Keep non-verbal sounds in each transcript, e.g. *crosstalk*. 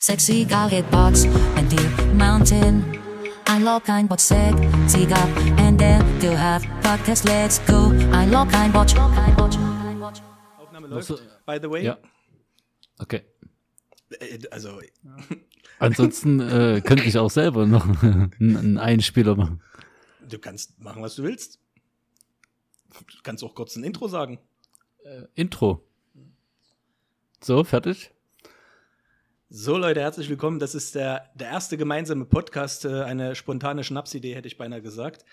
Sexy gal hitbox and deep mountain. I log ein bot seg, sig up and then do have podcast, let's go. I log ein bot, Aufnahme läuft, by the way. Ja. Okay. Äh, Also, *laughs* Ansonsten äh, könnte ich auch selber noch *laughs* einen, einen Einspieler machen. du kannst machen, was du willst. Du kannst auch kurz ein Intro sagen. Intro. So, fertig? So, Leute, herzlich willkommen. Das ist der, der erste gemeinsame Podcast, äh, eine spontane Schnapsidee, hätte ich beinahe gesagt.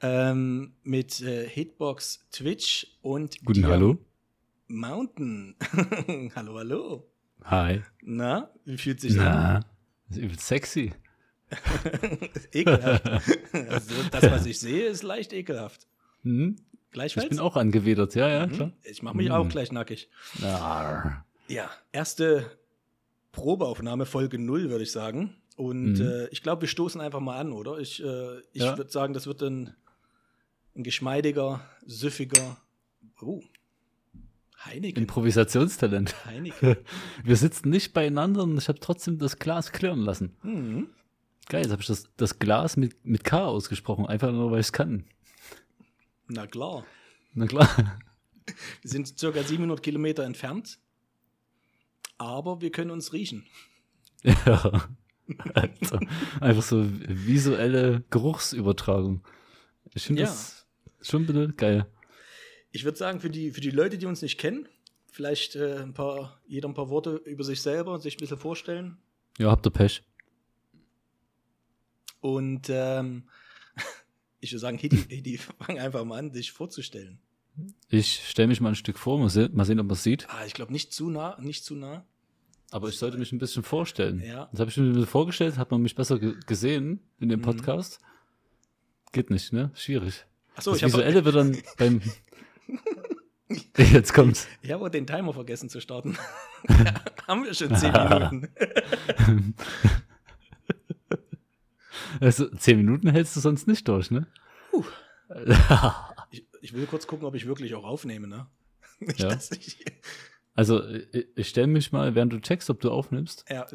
Ähm, mit äh, Hitbox, Twitch und Guten Hallo. Mountain. *laughs* hallo, hallo. Hi. Na, wie fühlt sich an? Na, das ist übel sexy. *laughs* Ekelhaft. also, das, was ich sehe, ist leicht ekelhaft. Hm? Gleichfalls? Ich bin auch angewidert, ja, ja, klar. Ich mache mich Mhm. auch gleich nackig. Arr. Ja, erste Probeaufnahme, Folge 0, würde ich sagen. Und Mhm. äh, ich glaube, wir stoßen einfach mal an, oder? Ich, äh, ich Ja. würde sagen, das wird ein, ein geschmeidiger, süffiger. Oh. Heineken. Improvisationstalent. Heineken. *laughs* Wir sitzen nicht beieinander und ich habe trotzdem das Glas klirren lassen. Mhm. Geil, jetzt habe ich das, das Glas mit, mit K ausgesprochen, einfach nur, weil ich es kann. Na klar. Na klar. Wir sind circa 700 Kilometer entfernt. Aber wir können uns riechen. Ja. *laughs* Also, einfach so visuelle Geruchsübertragung. Ich finde Ja. das schon bisschen geil. Ich würde sagen, für die, für die Leute, die uns nicht kennen, vielleicht äh, ein paar, jeder ein paar Worte über sich selber und sich ein bisschen vorstellen. Ja, habt ihr Pech. Und ähm, *laughs* ich würde sagen, Hidi, Hidi, *laughs* fang einfach mal an, dich vorzustellen. Ich stelle mich mal ein Stück vor, mal sehen, mal sehen ob man es sieht. Ah, ich glaube, nicht zu nah, nicht zu nah. Aber ich sollte mich ein bisschen vorstellen. Ja. Das habe ich mir ein bisschen vorgestellt, hat man mich besser ge gesehen in dem Podcast. Geht nicht, ne? Schwierig. Achso, das ich habe Visuelle wird dann *laughs* beim. *laughs* Jetzt kommt's. ich hab auch den Timer vergessen zu starten. *laughs* Haben wir schon zehn Minuten. Also, zehn Minuten hältst du sonst nicht durch, ne? Ich, ich will kurz gucken, ob ich wirklich auch aufnehme, ne? *laughs* Nicht, Ja. dass ich, Also, ich, ich stelle mich mal, während du checkst, ob du aufnimmst, ja,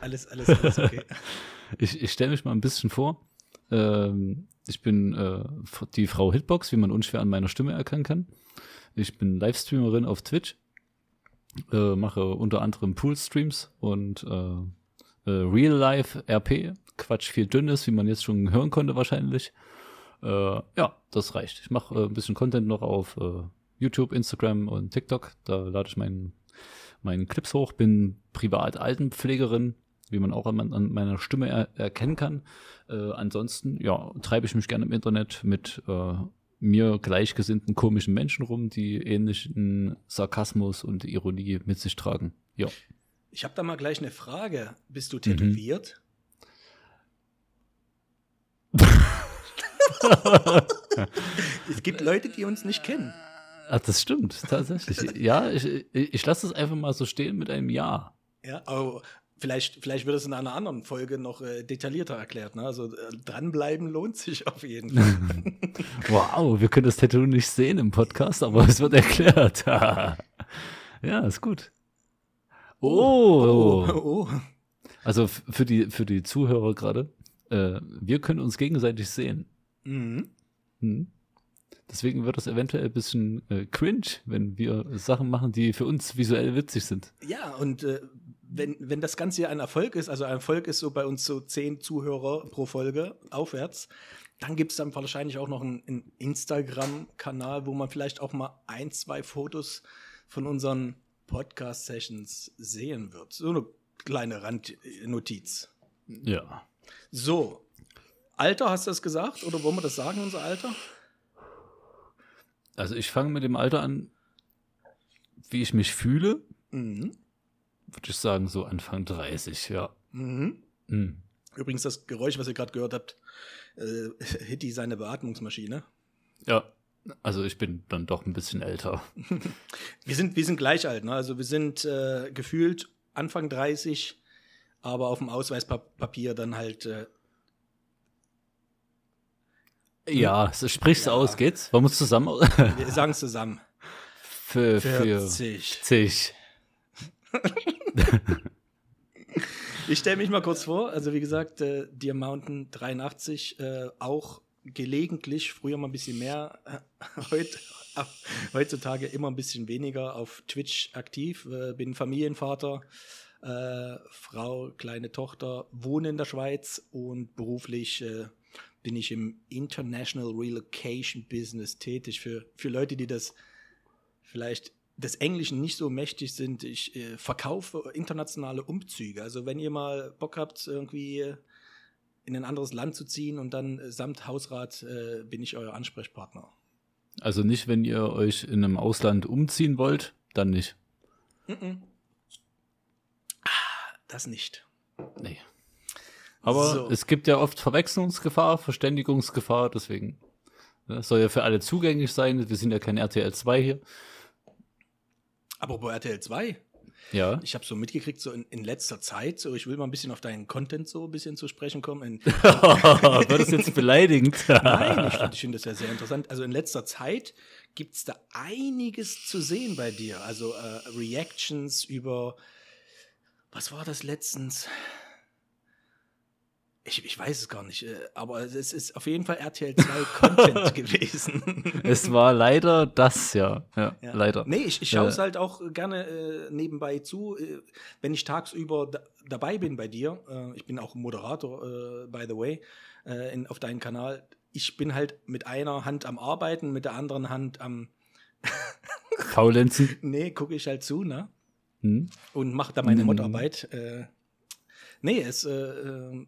alles, alles, alles okay. *laughs* ich, ich stelle mich mal ein bisschen vor. Ähm, ich bin äh, die Frau Hitbox, wie man unschwer an meiner Stimme erkennen kann. Ich bin Livestreamerin auf Twitch, äh, mache unter anderem Pool-Streams und äh, äh, Real-Life-RP. Quatsch, viel Dünnes, wie man jetzt schon hören konnte wahrscheinlich. Äh, ja, das reicht. Ich mache äh, ein bisschen Content noch auf äh, YouTube, Instagram und TikTok. Da lade ich meinen meinen Clips hoch, bin privat Altenpflegerin, wie man auch an, an meiner Stimme er, erkennen kann. Äh, ansonsten, ja, treibe ich mich gerne im Internet mit äh, mir gleichgesinnten komischen Menschen rum, die ähnlichen Sarkasmus und Ironie mit sich tragen. Ja. Ich habe da mal gleich eine Frage. Bist Mhm. du tätowiert? *laughs* es gibt Leute, die uns nicht kennen. Ah, das stimmt, tatsächlich. ja, ich, ich, lasse es einfach mal so stehen mit einem Ja. Ja, aber vielleicht, vielleicht wird es in einer anderen Folge noch äh, detaillierter erklärt. Ne? Also äh, dranbleiben lohnt sich auf jeden Fall. *laughs* Wow, wir können das Tattoo nicht sehen im Podcast, aber es wird erklärt. *laughs* ja, ist gut. Oh, oh. Also f- für die, für die Zuhörer gerade, äh, wir können uns gegenseitig sehen. Mhm. Hm. Deswegen wird das eventuell ein bisschen äh, cringe, wenn wir Sachen machen, die für uns visuell witzig sind. Ja, und äh, wenn, wenn das Ganze ja ein Erfolg ist, also ein Erfolg ist so bei uns so zehn Zuhörer pro Folge aufwärts, dann gibt es dann wahrscheinlich auch noch einen, einen Instagram-Kanal, wo man vielleicht auch mal ein, zwei Fotos von unseren Podcast-Sessions sehen wird. So eine kleine Randnotiz. Ja. So, Alter, hast du das gesagt? Oder wollen wir das sagen, unser Alter? Also ich fange mit dem Alter an, wie ich mich fühle, Mhm. würde ich sagen, so Anfang 30, ja. Mhm. Hm. Übrigens, das Geräusch, was ihr gerade gehört habt, äh, *laughs* Hitty seine Beatmungsmaschine. Ja. Also ich bin dann doch ein bisschen älter. *laughs* Wir sind, wir sind gleich alt, ne? Also wir sind äh, gefühlt Anfang 30, aber auf dem Ausweispapier dann halt äh, Ja, du Ja. aus, geht's? Wollen wir es zusammen? wir sagen es zusammen. für, für 40. 40. *laughs* Ich stelle mich mal kurz vor. Also wie gesagt, äh, Deer Mountain 83, äh, auch gelegentlich, früher mal ein bisschen mehr, äh, *laughs* heut, äh, heutzutage immer ein bisschen weniger auf Twitch aktiv. Äh, bin Familienvater, äh, Frau, kleine Tochter, wohne in der Schweiz und beruflich äh, bin ich im International Relocation Business tätig. Für, für Leute, die das vielleicht des Englischen nicht so mächtig sind, ich äh, verkaufe internationale Umzüge. Also wenn ihr mal Bock habt, irgendwie äh, in ein anderes Land zu ziehen und dann äh, samt Hausrat äh, bin ich euer Ansprechpartner. Also nicht, wenn ihr euch in einem Ausland umziehen wollt, dann nicht. Das nicht. Nee. Aber So. es gibt ja oft Verwechslungsgefahr, Verständigungsgefahr, deswegen. ne, Es soll ja für alle zugänglich sein. Wir sind ja kein RTL 2 hier. Apropos RTL 2, Ja. ich habe so mitgekriegt, so in, in letzter Zeit, so ich will mal ein bisschen auf deinen Content so ein bisschen zu sprechen kommen. *laughs* *laughs* Wird das jetzt beleidigend? Nein, ich *laughs* finde das ja sehr interessant. Also in letzter Zeit gibt es da einiges zu sehen bei dir. Also äh, Reactions über, was war das letztens? Ich, ich weiß es gar nicht, äh, aber es ist auf jeden Fall RTL 2 *laughs* Content gewesen. Es war leider das, ja. Ja, Ja. leider. Nee, ich, ich schaue es Äh, halt auch gerne äh, nebenbei zu, äh, wenn ich tagsüber da, dabei bin bei dir. Äh, ich bin auch Moderator, äh, by the way, äh, in, auf deinem Kanal. Ich bin halt mit einer Hand am Arbeiten, mit der anderen Hand am. *laughs* Faulenzen. Nee, gucke ich halt zu, ne? Hm? Und mache da meine Mhm. Modarbeit. Nee, es. Äh, äh,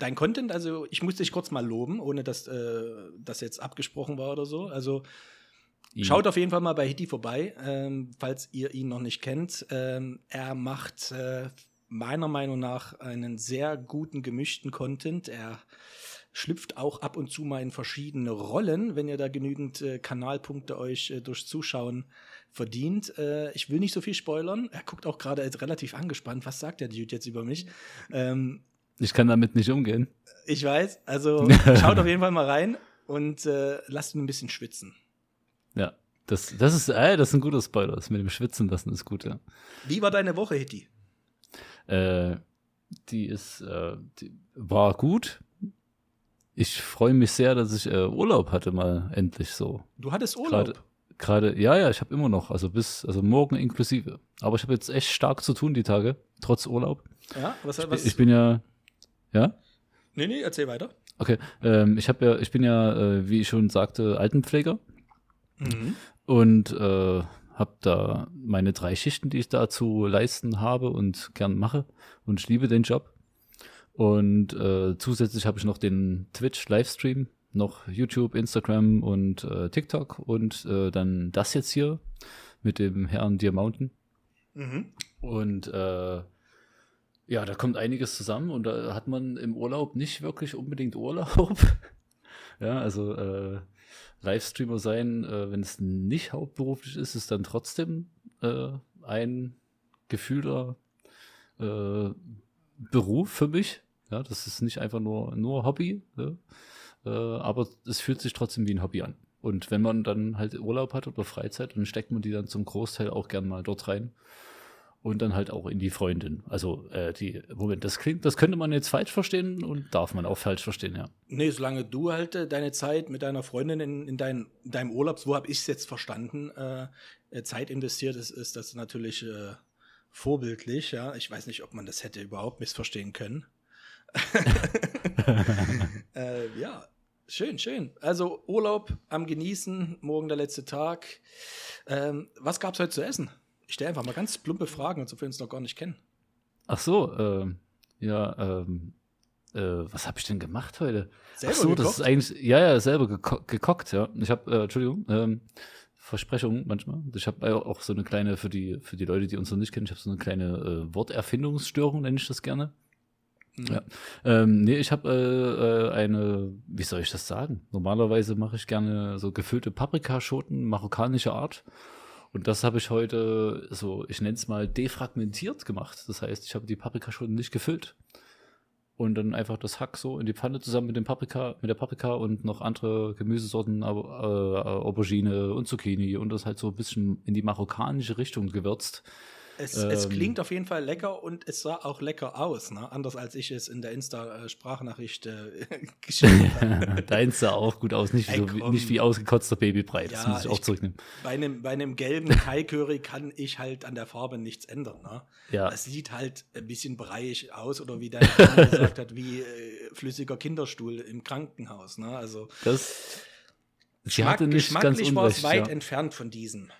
Dein Content, also ich muss dich kurz mal loben, ohne dass äh, das jetzt abgesprochen war oder so. Also Schaut auf jeden Fall mal bei Hitty vorbei, ähm, falls ihr ihn noch nicht kennt. Ähm, er macht äh, meiner Meinung nach einen sehr guten gemischten Content. Er schlüpft auch ab und zu mal in verschiedene Rollen, wenn ihr da genügend äh, Kanalpunkte euch äh, durch Zuschauen verdient. Äh, ich will nicht so viel spoilern. Er guckt auch gerade relativ angespannt. Was sagt der Dude jetzt über mich? Ähm, Ich kann damit nicht umgehen. ich weiß. Also *laughs* schaut auf jeden Fall mal rein und äh, lasst ihn ein bisschen schwitzen. Ja. Das, das ist, äh, das ist ein guter Spoiler. Das mit dem Schwitzen lassen ist gut, ja. Wie war deine Woche, Hitty? Äh, die ist, äh, die war gut. Ich freue mich sehr, dass ich äh, Urlaub hatte mal endlich so. Du hattest Urlaub. Gerade, gerade, ja, ja, ich habe immer noch, also bis, also morgen inklusive. Aber ich habe jetzt echt stark zu tun die Tage, trotz Urlaub. Ja, was, Ich, was? ich bin ja, ja, nee, nee, erzähl weiter. okay. Ähm, ich habe ja, ich bin ja, äh, wie ich schon sagte, Altenpfleger Mhm. und äh, habe da meine drei Schichten, die ich da zu leisten habe und gern mache. Und ich liebe den Job. Und äh, zusätzlich habe ich noch den Twitch-Livestream, noch YouTube, Instagram und äh, TikTok und äh, dann das jetzt hier mit dem Herrn Deer Mountain. Mhm. Und äh, ja, da kommt einiges zusammen und da hat man im Urlaub nicht wirklich unbedingt Urlaub. *laughs* ja, also äh, Livestreamer sein, äh, wenn es nicht hauptberuflich ist, ist dann trotzdem äh, ein gefühlter äh, Beruf für mich. Ja, das ist nicht einfach nur, nur Hobby, ne? äh, aber es fühlt sich trotzdem wie ein Hobby an. Und wenn man dann halt Urlaub hat oder Freizeit, dann steckt man die dann zum Großteil auch gern mal dort rein. Und dann halt auch in die Freundin. Also äh, die, Moment, das klingt, das könnte man jetzt falsch verstehen und darf man auch falsch verstehen, ja. Nee, solange du halt äh, deine Zeit mit deiner Freundin in, in, dein, in deinem Urlaub, so habe ich es jetzt verstanden, äh, äh, Zeit investiert, ist, ist das natürlich äh, vorbildlich, ja. Ich weiß nicht, ob man das hätte überhaupt missverstehen können. *laughs* äh, ja, schön, schön. Also Urlaub am Genießen, morgen der letzte Tag. Ähm, was gab's heute zu essen? Ich stelle einfach mal ganz plumpe Fragen, als ob wir uns noch gar nicht kennen. Ach so, ähm, ja, ähm, äh, was habe ich denn gemacht heute? Selber Ach so, das gekocht? ist eigentlich, ja, ja, selber geko gekockt, ja. Ich habe, äh, Entschuldigung, ähm, Versprechung manchmal. Ich habe auch so eine kleine, für die, für die Leute, die uns noch nicht kennen, ich habe so eine kleine äh, Worterfindungsstörung, nenne ich das gerne. Ja. Ähm, nee, ich habe äh, äh, eine, wie soll ich das sagen? Normalerweise mache ich gerne so gefüllte Paprikaschoten marokkanischer Art. Und das habe ich heute so, ich nenne es mal defragmentiert gemacht. Das heißt, ich habe die Paprikaschoten nicht gefüllt. Und dann einfach das Hack so in die Pfanne zusammen mit dem Paprika, mit der Paprika und noch andere Gemüsesorten, äh, Aubergine und Zucchini und das halt so ein bisschen in die marokkanische Richtung gewürzt. Es, es Ähm. klingt auf jeden Fall lecker und es sah auch lecker aus, ne? Anders als ich es in der Insta-Sprachnachricht äh, *laughs* geschrieben *laughs* habe. Deins sah auch gut aus, nicht wie, so, nicht wie ausgekotzter Babybrei. Das Ja, muss ich auch ich- zurücknehmen. Bei einem, bei einem gelben Thai-Curry kann ich halt an der Farbe nichts ändern. Ne? Ja. Das sieht halt ein bisschen breiig aus oder wie der Mann gesagt hat, wie äh, flüssiger Kinderstuhl im Krankenhaus. Ne? Also Das, sie Geschmack, hatte nicht ganz geschmacklich war es weit Ja. entfernt von diesem.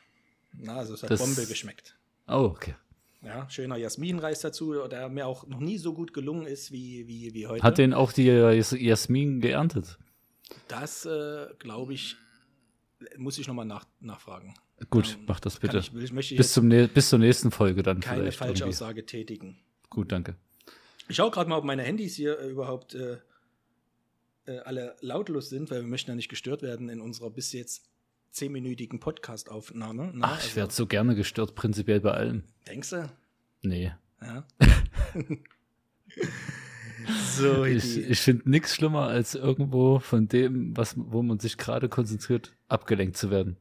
Na, also es hat Das- Bombe geschmeckt. Oh, okay. Ja, schöner Jasminreis dazu, der mir auch noch nie so gut gelungen ist wie, wie, wie heute. Hat den auch die Jas- Jasmin geerntet? das, äh, glaube ich, muss ich nochmal nach, nachfragen. Gut, Ähm, mach das bitte. Ich, ich bis, zum, bis zur nächsten Folge dann keine vielleicht. falsche irgendwie. Aussage tätigen. Gut, danke. Ich schaue gerade mal, ob meine Handys hier äh, überhaupt äh, äh, alle lautlos sind, weil wir möchten ja nicht gestört werden in unserer bis jetzt zehnminütigen Podcast-Aufnahme. Na, Ach, ich also, werde so gerne gestört, prinzipiell bei allem. Denkst du? Nee. Ja. *laughs* so, Ich, ich finde nichts schlimmer, als irgendwo von dem, was, wo man sich gerade konzentriert, abgelenkt zu werden.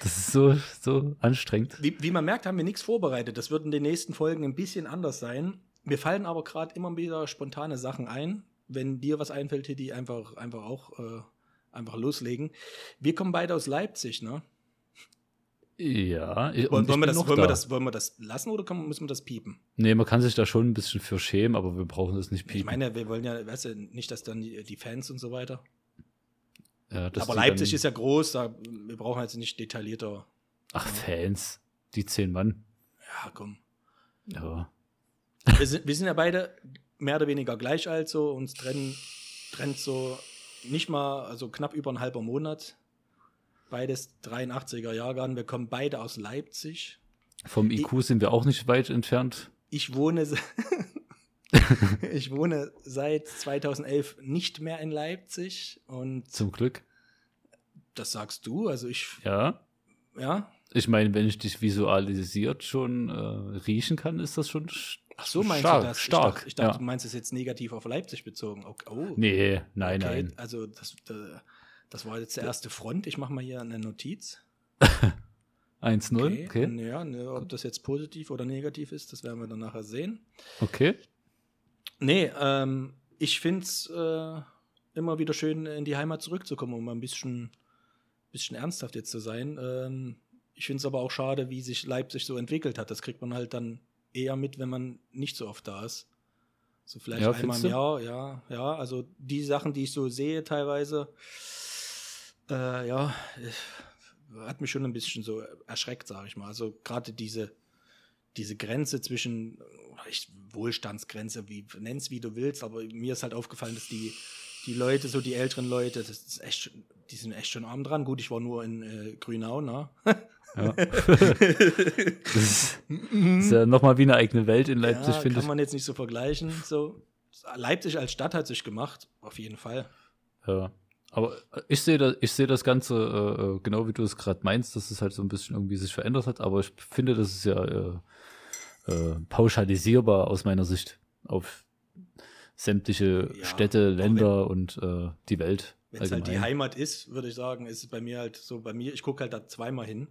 Das ist so, so anstrengend. wie, wie man merkt, haben wir nichts vorbereitet. Das wird in den nächsten Folgen ein bisschen anders sein. Mir fallen aber gerade immer wieder spontane Sachen ein. Wenn dir was einfällt, die einfach, einfach auch äh, einfach loslegen. Wir kommen beide aus Leipzig, ne? Ja, ich, Wollen, und wollen, ich wir das, wollen, da. wir das, wollen wir das lassen oder kann, müssen wir das piepen? Nee, man kann sich da schon ein bisschen für schämen, aber wir brauchen das nicht Ich piepen. meine, wir wollen ja, weißt du, nicht, dass dann die, die Fans und so weiter. ja, Aber Leipzig ist ja groß, da, wir brauchen jetzt nicht detaillierter. Ach, Fans. Die zehn Mann. Ja, komm. Ja. Wir sind, wir sind ja beide mehr oder weniger gleich alt, so uns trennen, trennt so nicht mal, also knapp über ein halber Monat. Beides 83er Jahrgang. Wir kommen beide aus Leipzig. Vom IQ sind wir auch nicht weit entfernt. Ich wohne, *laughs* ich wohne seit 2011 nicht mehr in Leipzig und Zum Glück. das sagst du. Also ich, Ja. ja. Ich meine, wenn ich dich visualisiert schon äh, riechen kann, ist das schon sch- Ach so, meinst stark. du das? Stark. Ich dachte, ich dachte ja. du meinst es jetzt negativ auf Leipzig bezogen. Okay. Oh, Nee, nein, okay. nein. Also das, das, war jetzt der erste Front. Ich mache mal hier eine Notiz. *laughs* 1-0, okay. Ja, ne, ob das jetzt positiv oder negativ ist, das werden wir dann nachher sehen. Okay. Nee, ähm, ich finde es äh, immer wieder schön, in die Heimat zurückzukommen, um mal ein bisschen, bisschen ernsthaft jetzt zu sein. Ähm, ich finde es aber auch schade, wie sich Leipzig so entwickelt hat. Das kriegt man halt dann eher mit, wenn man nicht so oft da ist. So vielleicht Ja, einmal im? Jahr, ja, ja. Also die Sachen, die ich so sehe teilweise, äh, ja, hat mich schon ein bisschen so erschreckt, sage ich mal. Also gerade diese, diese Grenze zwischen ich, Wohlstandsgrenze, wie nenn's wie du willst, aber mir ist halt aufgefallen, dass die, die Leute, so die älteren Leute, das ist echt, die sind echt schon arm dran. Gut, ich war nur in äh, Grünau, ne? *laughs* Ja. *laughs* das ist, ja nochmal wie eine eigene Welt in Leipzig, ja, finde kann ich. man jetzt nicht so vergleichen. So. Leipzig als Stadt hat sich gemacht, auf jeden Fall. Ja. Aber ich sehe das, ich sehe das Ganze äh, äh, genau wie du es gerade meinst, dass es halt so ein bisschen irgendwie sich verändert hat, aber ich finde, das ist ja äh, äh, pauschalisierbar aus meiner Sicht auf sämtliche Ja, Städte, Länder und äh, die Welt. Wenn es halt die. Heimat ist, würde ich sagen, ist es bei mir halt so, bei mir, ich gucke halt da zweimal hin.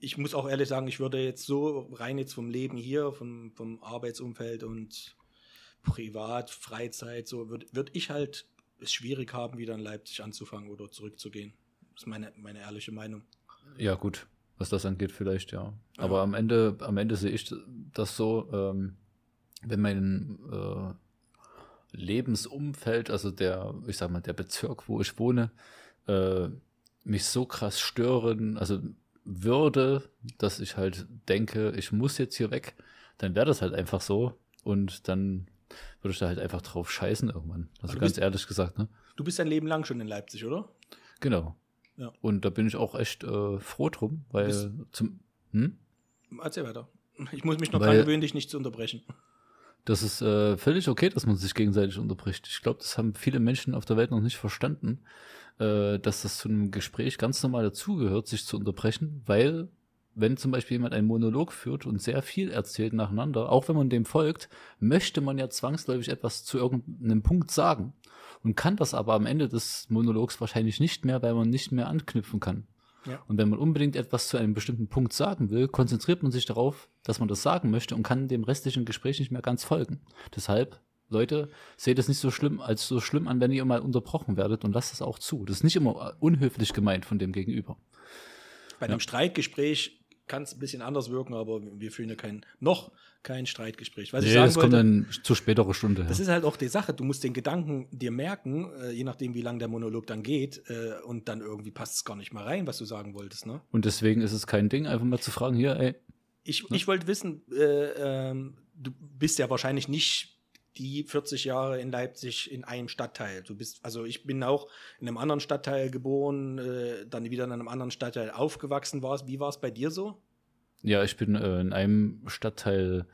Ich muss auch ehrlich sagen, ich würde jetzt so rein jetzt vom Leben hier, vom, vom Arbeitsumfeld und Privat, Freizeit, so würde würd ich halt es schwierig haben, wieder in Leipzig anzufangen oder zurückzugehen. Das ist meine, meine ehrliche Meinung. Ja, gut, was das angeht, vielleicht, ja. Aber am Ende, am Ende sehe ich das so, ähm, wenn mein äh, Lebensumfeld, also der, ich sag mal, der Bezirk, wo ich wohne, äh, mich so krass stören, also würde, dass ich halt denke, ich muss jetzt hier weg, dann wäre das halt einfach so und dann würde ich da halt einfach drauf scheißen irgendwann. Also ganz bist- ehrlich gesagt, ne? Du bist dein Leben lang schon in Leipzig, oder? Genau. Ja. Und da bin ich auch echt äh, froh drum, weil Bist- zum hm? Erzähl weiter. Ich muss mich noch Weil- dran gewöhnen, dich nicht zu unterbrechen. Das ist äh, völlig okay, dass man sich gegenseitig unterbricht. Ich glaube, das haben viele Menschen auf der Welt noch nicht verstanden, äh, dass das zu einem Gespräch ganz normal dazugehört, sich zu unterbrechen, weil wenn zum Beispiel jemand einen Monolog führt und sehr viel erzählt nacheinander, auch wenn man dem folgt, möchte man ja zwangsläufig etwas zu irgendeinem Punkt sagen und kann das aber am Ende des Monologs wahrscheinlich nicht mehr, weil man nicht mehr anknüpfen kann. Ja. Und wenn man unbedingt etwas zu einem bestimmten Punkt sagen will, konzentriert man sich darauf, dass man das sagen möchte und kann dem restlichen Gespräch nicht mehr ganz folgen. Deshalb, Leute, seht es nicht so schlimm als so schlimm an, wenn ihr mal unterbrochen werdet und lasst es auch zu. Das ist nicht immer unhöflich gemeint von dem Gegenüber. Bei einem Streitgespräch kann es ein bisschen anders wirken, aber wir führen ja kein, noch kein Streitgespräch. Was ich Nee, sagen das kommt wollte, dann zu späterer Stunde. das ja. ist halt auch die Sache. Du musst den Gedanken dir merken, äh, je nachdem, wie lang der Monolog dann geht, äh, und dann irgendwie passt es gar nicht mal rein, was du sagen wolltest. Ne? Und deswegen ist es kein Ding, einfach mal zu fragen, hier, ey, Ich, ich wollte wissen, äh, ähm, du bist ja wahrscheinlich nicht die 40 Jahre in Leipzig in einem Stadtteil. Du bist, also ich bin auch in einem anderen Stadtteil geboren, äh, dann wieder in einem anderen Stadtteil aufgewachsen warst. Wie war es bei dir so? Ja, ich bin äh, in einem Stadtteil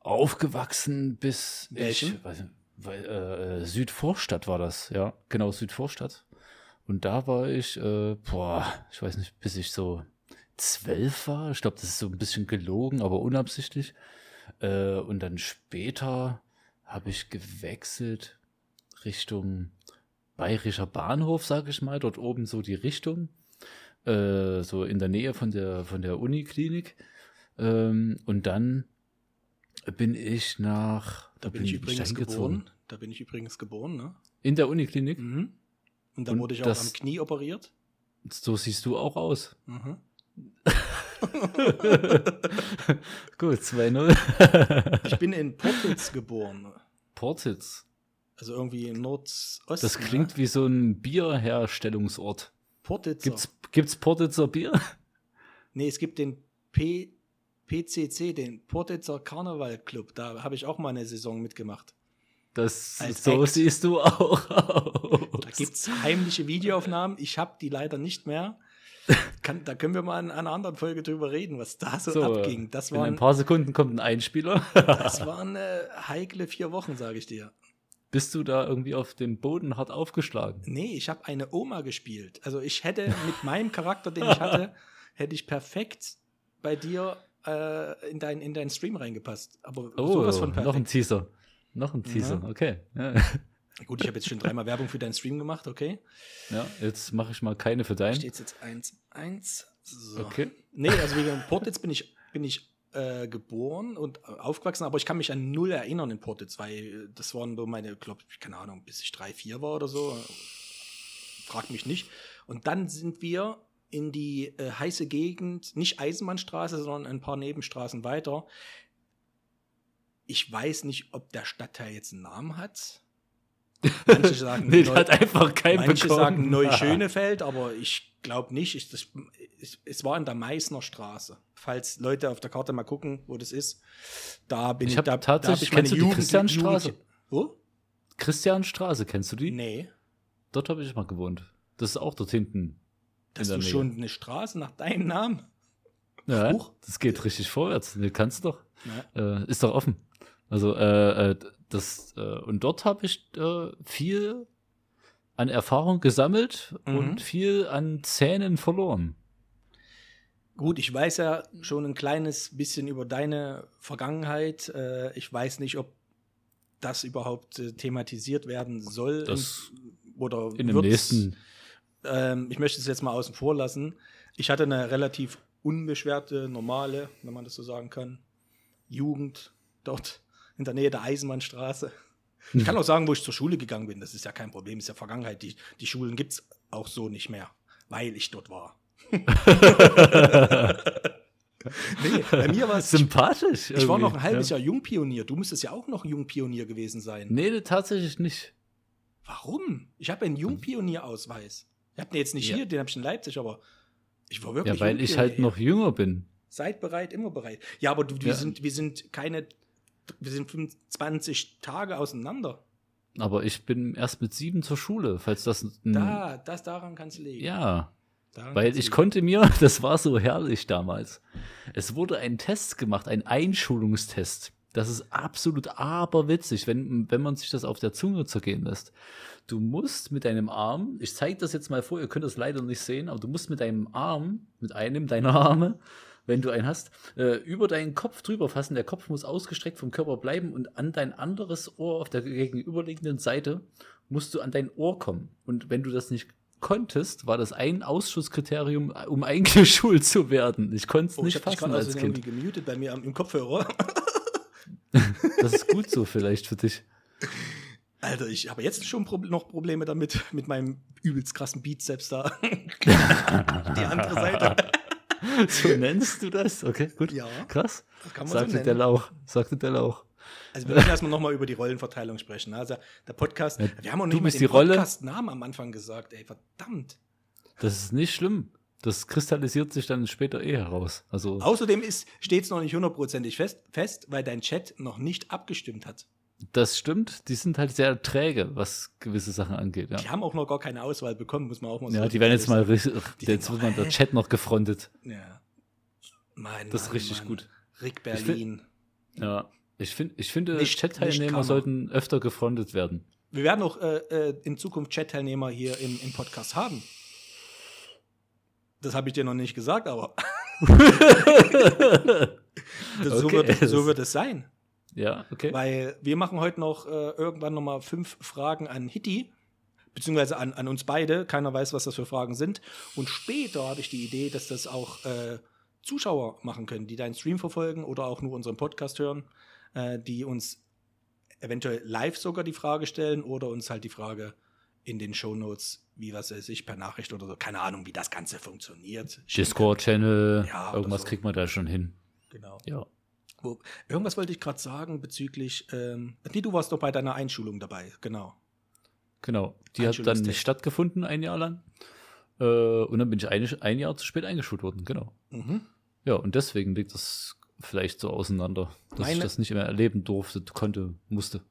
aufgewachsen bis Welchem? ich weiß weil, äh, Südvorstadt war das, ja, genau Südvorstadt. Und da war ich, äh, boah, ich weiß nicht, bis ich so zwölf war. Ich glaube, das ist so ein bisschen gelogen, aber unabsichtlich. Äh, und dann später habe ich gewechselt Richtung Bayerischer Bahnhof, sage ich mal, dort oben so die Richtung äh, so in der Nähe von der, von der Uniklinik. Ähm, und dann bin ich nach. Da bin ich übrigens geboren. Da bin ich übrigens geboren, ne? In der Uniklinik? Mhm. Und da wurde ich auch am Knie operiert. So siehst du auch aus. Mhm. *laughs* Gut, 2-0. Ich bin in Portitz geboren. Portitz. Also irgendwie im Nordosten. Das klingt wie so ein Bierherstellungsort. Portitzer. Gibt's, gibt's Portitzer Bier? Nee, es gibt den P PCC, den Portitzer Karneval Club. Da habe ich auch mal eine Saison mitgemacht. Das, Als so Act. siehst du auch aus. Da gibt es heimliche Videoaufnahmen. Ich habe die leider nicht mehr. Kann, da können wir mal in einer anderen Folge drüber reden, was da so, So, abging. Das in ein waren, paar Sekunden kommt ein Einspieler. das waren äh, heikle vier Wochen, sage ich dir. Bist du da irgendwie auf dem Boden hart aufgeschlagen? Nee, ich habe eine Oma gespielt. Also ich hätte mit meinem Charakter, den ich hatte, *laughs* hätte ich perfekt bei dir äh, in, dein, in deinen Stream reingepasst. Aber Oh, sowas von noch ein perfekt. Teaser. Noch ein Teaser, Ja. okay. Ja. Gut, ich habe jetzt schon dreimal Werbung für deinen Stream gemacht, okay? ja, jetzt mache ich mal keine für deinen. Steht jetzt 1, 1. So. Okay. Nee, also wegen Portitz bin ich, bin ich äh, geboren und äh, aufgewachsen, aber ich kann mich an null erinnern in Portitz, weil äh, das waren so meine, glaube keine Ahnung, bis ich drei, vier war oder so. Frag mich nicht. Und dann sind wir in die äh, heiße Gegend, nicht Eisenbahnstraße, sondern ein paar Nebenstraßen weiter. Ich weiß nicht, ob der Stadtteil jetzt einen Namen hat. Manche *laughs* sagen, nee, Neu- hat einfach keinen Manche bekommen. sagen Neuschönefeld, *laughs* aber ich glaube nicht. Ich, das, es, es war in der Meißner Straße. Falls Leute auf der Karte mal gucken, wo das ist, da bin Ich ich, da, tatsächlich- da hab ich kennst du die Christianstraße? Wo? Christianstraße, kennst du die? Nee. Dort habe ich mal gewohnt. Das ist auch dort hinten. Hast du Nähe. schon eine Straße nach deinem Namen? Ja, Huch. das geht richtig vorwärts. Nee, kannst du doch. Ja. Äh, ist doch offen. Also, äh, äh, das, äh, und dort habe ich äh, viel an Erfahrung gesammelt Mhm. und viel an Zähnen verloren. Gut, ich weiß ja schon ein kleines bisschen über deine Vergangenheit. Äh, ich weiß nicht, ob das überhaupt äh, thematisiert werden soll. Das in, oder in dem nächsten. ähm, ich möchte es jetzt mal außen vor lassen. Ich hatte eine relativ unbeschwerte, normale, wenn man das so sagen kann, Jugend dort in der Nähe der Eisenbahnstraße. *laughs* Ich kann auch sagen, wo ich zur Schule gegangen bin. Das ist ja kein Problem, ist ja Vergangenheit. Die, die Schulen gibt es auch so nicht mehr, weil ich dort war. *laughs* nee, bei mir war es. Ich, Sympathisch. ich war noch ein halbes ja. Jahr Jungpionier. Du müsstest ja auch noch ein Jungpionier gewesen sein. Nee, tatsächlich nicht. Warum? Ich habe einen Jungpionierausweis. Ich habe den jetzt nicht Ja. hier, den habe ich in Leipzig, aber ich war wirklich Ja, weil ich halt noch jünger bin. Seid bereit, immer bereit. Ja, aber du, wir, Ja. sind, wir sind keine, wir sind 25 Tage auseinander. Aber ich bin erst mit sieben zur Schule, falls das. Da, das daran kann es liegen. Hm. Ja, Daran weil ich liegen. konnte mir, *laughs* das war so herrlich damals. Es wurde ein Test gemacht, ein Einschulungstest. Das ist absolut aberwitzig, wenn, wenn man sich das auf der Zunge zergehen lässt. Du musst mit deinem Arm, ich zeige das jetzt mal vor, ihr könnt das leider nicht sehen, aber du musst mit deinem Arm, mit einem deiner Arme, wenn du einen hast, äh, über deinen Kopf drüber fassen. Der Kopf muss ausgestreckt vom Körper bleiben und an dein anderes Ohr auf der gegenüberliegenden Seite musst du an dein Ohr kommen. Und wenn du das nicht konntest, war das ein Ausschusskriterium, um *laughs* eingeschult zu werden. Ich konnte es Oh, ich nicht fassen gerade als also Kind. irgendwie gemutet bei mir am, im Kopfhörer. *laughs* Das ist gut so vielleicht für dich. Alter, ich habe jetzt schon noch Probleme damit, mit meinem übelst krassen Bizeps da. *laughs* Die andere Seite. *laughs* So *laughs* nennst du das? Okay, gut. Ja, Krass. das kann man so Sagte der nennen. Lauch. Sagte der Lauch. Also wir müssen erstmal nochmal über die Rollenverteilung sprechen. Also der Podcast, wir haben auch nicht mal den. Podcast-Namen am Anfang gesagt, ey, verdammt. Das ist nicht schlimm. Das kristallisiert sich dann später eh heraus. Also, Außerdem steht es noch nicht hundertprozentig fest, fest, weil dein Chat noch nicht abgestimmt hat. Das stimmt. Die sind halt sehr träge, was gewisse Sachen angeht. Ja, Die haben auch noch gar keine Auswahl bekommen, muss man auch mal ja so die werden jetzt mal ehrlich richtig. Die Jetzt wird man der? Chat noch gefrontet. sagen. Ja. Mann, Das ist Mann, richtig Mann. gut. Rick Ich find- Berlin. Ja. Ich, find, ich finde, Chat-Teilnehmer sollten öfter gefrontet werden. Wir werden auch äh, äh, in Zukunft Chat-Teilnehmer hier im, im Podcast haben. Das habe ich dir noch nicht gesagt, aber *laughs* *laughs* das, so, Okay. wird, so *laughs* wird es sein. Ja, okay. Weil wir machen heute noch äh, irgendwann noch mal fünf Fragen an Hitti, beziehungsweise an, an uns beide. Keiner weiß, was das für Fragen sind. Und später habe ich die Idee, dass das auch äh, Zuschauer machen können, die deinen Stream verfolgen oder auch nur unseren Podcast hören, äh, die uns eventuell live sogar die Frage stellen oder uns halt die Frage in den Shownotes, wie was weiß ich, per Nachricht oder so. Keine Ahnung, wie das Ganze funktioniert. Discord-Channel, Ja, irgendwas so. kriegt man da schon hin. Genau. Ja. Wo, irgendwas wollte ich gerade sagen bezüglich. Ähm, nee, du warst doch bei deiner Einschulung dabei, genau. Genau. Die hat dann nicht stattgefunden, ein Jahr lang. Äh, und dann bin ich ein, ein Jahr zu spät eingeschult worden, genau. Mhm. Ja, und deswegen liegt das vielleicht so auseinander, dass ich Meine- das nicht mehr erleben durfte, konnte, musste.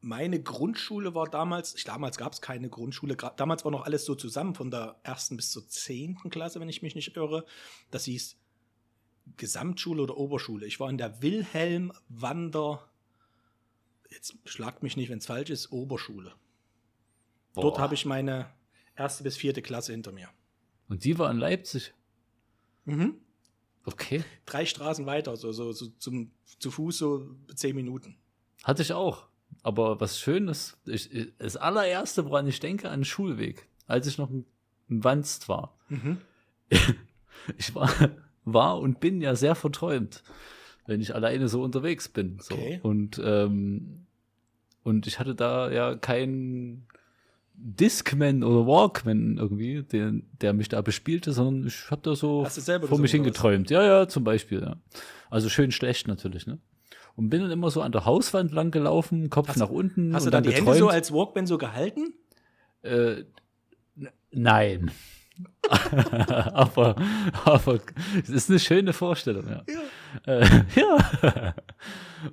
Meine Grundschule war damals, ich, damals gab es keine Grundschule, damals war noch alles so zusammen, von der ersten bis zur zehnten Klasse, wenn ich mich nicht irre. Das hieß Gesamtschule oder Oberschule. Ich war in der Wilhelm Wander, jetzt schlagt mich nicht, wenn es falsch ist, Oberschule. Dort Boah. habe ich meine erste bis vierte Klasse hinter mir. Und die war in Leipzig. Mhm. Okay. Drei Straßen weiter, so, so, so zum, zu Fuß so zehn Minuten. Hatte ich auch. Aber was schön ist, ich, das allererste, woran ich denke, an den Schulweg, als ich noch ein Wanst war. Mhm. *laughs* Ich war, war und bin ja sehr verträumt, wenn ich alleine so unterwegs bin. So. Okay. Und, ähm, und ich hatte da ja keinen Discman oder Walkman irgendwie, den, der mich da bespielte, sondern ich habe da so du vor mich hingeträumt. Ja, ja, zum Beispiel, ja. Also schön schlecht natürlich, ne? Und bin dann immer so an der Hauswand lang gelaufen, Kopf Hast- nach unten. Hast du und dann dann die Hände so geträumt. als Walkman so gehalten? Äh, nein. *laughs* aber, aber es ist eine schöne Vorstellung, ja. Ja. Äh, *laughs* ja.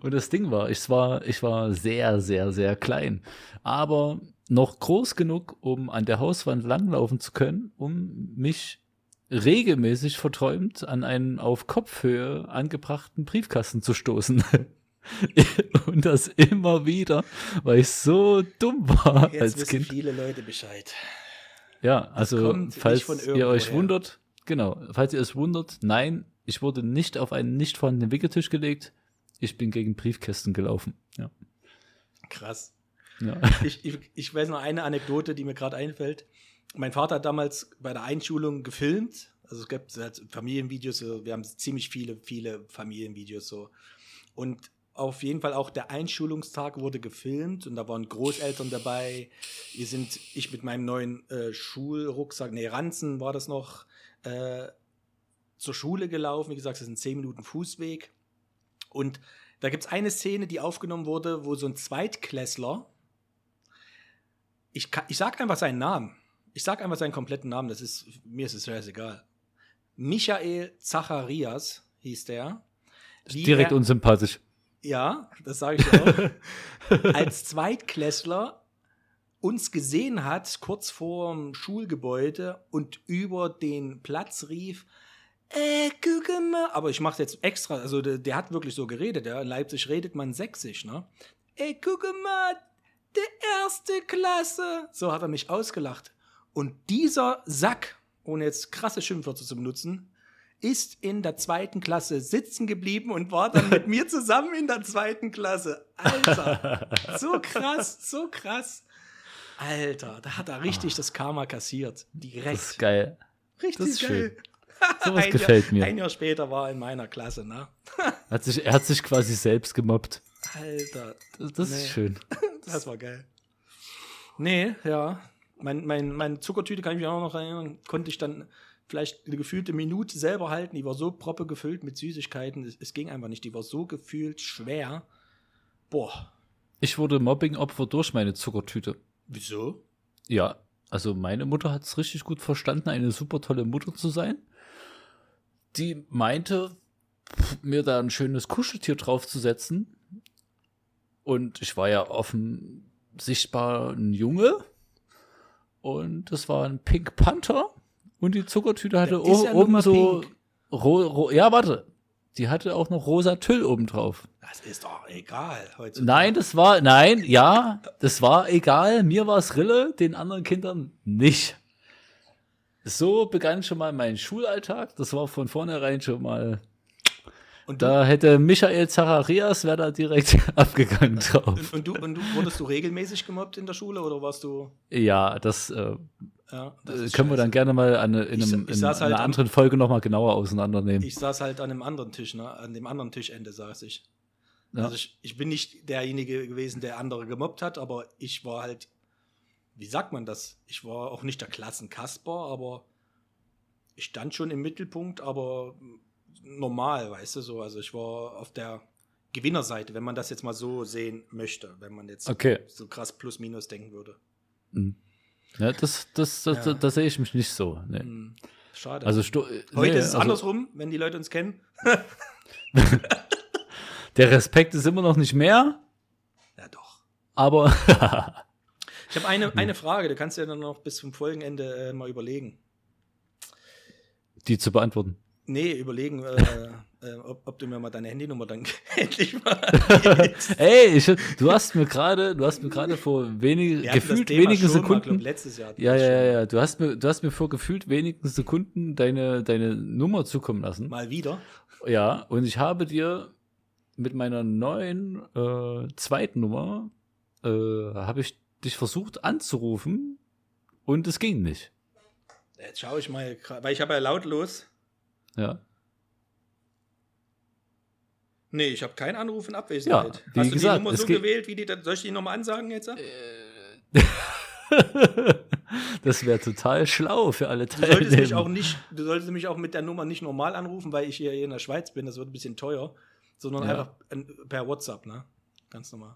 Und das Ding war, ich war, ich war sehr, sehr, sehr klein. Aber noch groß genug, um an der Hauswand langlaufen zu können, um mich regelmäßig verträumt an einen auf Kopfhöhe angebrachten Briefkasten zu stoßen. *laughs* Und das immer wieder, weil ich so dumm war Jetzt als wissen Kind. viele Leute Bescheid. Ja, also falls von ihr euch irgendwoher. wundert, genau, falls ihr es wundert, nein, ich wurde nicht auf einen nicht vorhandenen Wickeltisch gelegt. Ich bin gegen Briefkästen gelaufen. Ja. Krass. ja. *laughs* Ich, ich, ich weiß noch eine Anekdote, die mir gerade einfällt. Mein Vater hat damals bei der Einschulung gefilmt. Also es gibt halt Familienvideos, wir haben ziemlich viele, viele Familienvideos so. Und auf jeden Fall auch der Einschulungstag wurde gefilmt und da waren Großeltern dabei. Wir sind, ich mit meinem neuen äh, Schulrucksack, nee, Ranzen war das noch, äh, zur Schule gelaufen. Wie gesagt, es ist ein 10 Minuten Fußweg. Und da gibt es eine Szene, die aufgenommen wurde, wo so ein Zweitklässler, ich, kann, ich sag einfach seinen Namen. Ich sag einfach seinen kompletten Namen, das ist, mir ist es scheißegal. Michael Zacharias hieß der. Direkt er- unsympathisch. Ja, das sage ich auch. *laughs* als Zweitklässler uns gesehen hat, kurz vor dem Schulgebäude und über den Platz rief, äh, guck mal. Aber ich mache jetzt extra, also der, der hat wirklich so geredet, ja. In Leipzig redet man sächsisch, ne? Ey, guck mal, der erste Klasse. So hat er mich ausgelacht. Und dieser Sack, ohne jetzt krasse Schimpfwörter zu benutzen, ist in der zweiten Klasse sitzen geblieben und war dann mit mir zusammen in der zweiten Klasse. Alter, *laughs* so krass, so krass. Alter, da hat er richtig das Karma kassiert. Direkt. Das ist geil. richtig das ist geil. *laughs* Sowas Ein gefällt mir. Ein Jahr später war er in meiner Klasse, ne? *laughs* Hat sich, er hat sich quasi selbst gemobbt. Alter, Das, das Nee. ist schön. das war geil. Nee, ja. Mein, mein, meine Zuckertüte kann ich mich auch noch erinnern, konnte ich dann vielleicht eine gefühlte Minute selber halten. Die war so proppe gefüllt mit Süßigkeiten. Es, es ging einfach nicht. Die war so gefühlt schwer. Boah. Ich wurde Mobbing-Opfer durch meine Zuckertüte. Wieso? Ja, also meine Mutter hat es richtig gut verstanden, eine super tolle Mutter zu sein. Die meinte, mir da ein schönes Kuscheltier draufzusetzen. Und ich war ja offen sichtbar ein Junge. Und das war ein Pink Panther. Und die Zuckertüte hatte ja oben so. Ro, ro, ja, warte. Die hatte auch noch rosa Tüll oben drauf. Das ist doch egal heutzutage. Nein, das war, nein, ja, das war egal. Mir war es Rille, den anderen Kindern nicht. So begann schon mal mein Schulalltag. Das war von vornherein schon mal. Und Da hätte Michael Zacharias wäre da direkt *laughs* abgegangen drauf. und, und, du, und du, wurdest du regelmäßig gemobbt in der Schule oder warst du. Ja, das äh, Ja, das äh, können wir dann scheiße. gerne mal an, in, Ich einem, ich in saß halt einer anderen Folge nochmal genauer auseinandernehmen. Ich saß halt an einem anderen Tisch, ne? An dem anderen Tischende saß ich. Ja. Also ich, ich bin nicht derjenige gewesen, der andere gemobbt hat, aber ich war halt, wie sagt man das? Ich war auch nicht der Klassenkasper, aber ich stand schon im Mittelpunkt, aber normal, weißt du so. Also ich war auf der Gewinnerseite, wenn man das jetzt mal so sehen möchte, wenn man jetzt Okay. so krass plus minus denken würde. Mhm. Ja, das, das, das, Ja. da sehe ich mich nicht so. Nee. Hm, schade. Also Heute nee, ist es also andersrum, wenn die Leute uns kennen. *laughs* Der Respekt ist immer noch nicht mehr, Ja, doch. aber *laughs* Ich habe eine, eine Frage, du kannst ja dann noch bis zum Folgenende äh, mal überlegen. die zu beantworten. Nee, überlegen, äh, *laughs* äh, ob, ob du mir mal deine Handynummer dann *laughs* endlich mal. *laughs* Ey, ich, du hast mir gerade, du hast mir gerade vor wenig, Wir hatten gefühlt wenigen schon mal, Sekunden. glaub, letztes Jahr. ja, ja, ja, ja. Du hast mir, du hast mir vor gefühlt wenigen Sekunden deine, deine Nummer zukommen lassen. Mal wieder. Ja, und ich habe dir mit meiner neuen äh, zweiten Nummer äh, habe ich dich versucht anzurufen und es ging nicht. Jetzt schaue ich mal, weil ich habe ja lautlos. Ja. Nee, ich habe keinen Anruf in Abwesenheit. Ja, wie Hast du gesagt, die Nummer so gewählt, wie die, soll ich die nochmal ansagen jetzt? *laughs* das wäre total schlau für alle Du solltest mich auch Teilnehmer. nicht, du solltest mich auch mit der Nummer nicht normal anrufen, weil ich hier in der Schweiz bin, das wird ein bisschen teuer, sondern Ja. einfach äh, per WhatsApp, ne? Ganz normal.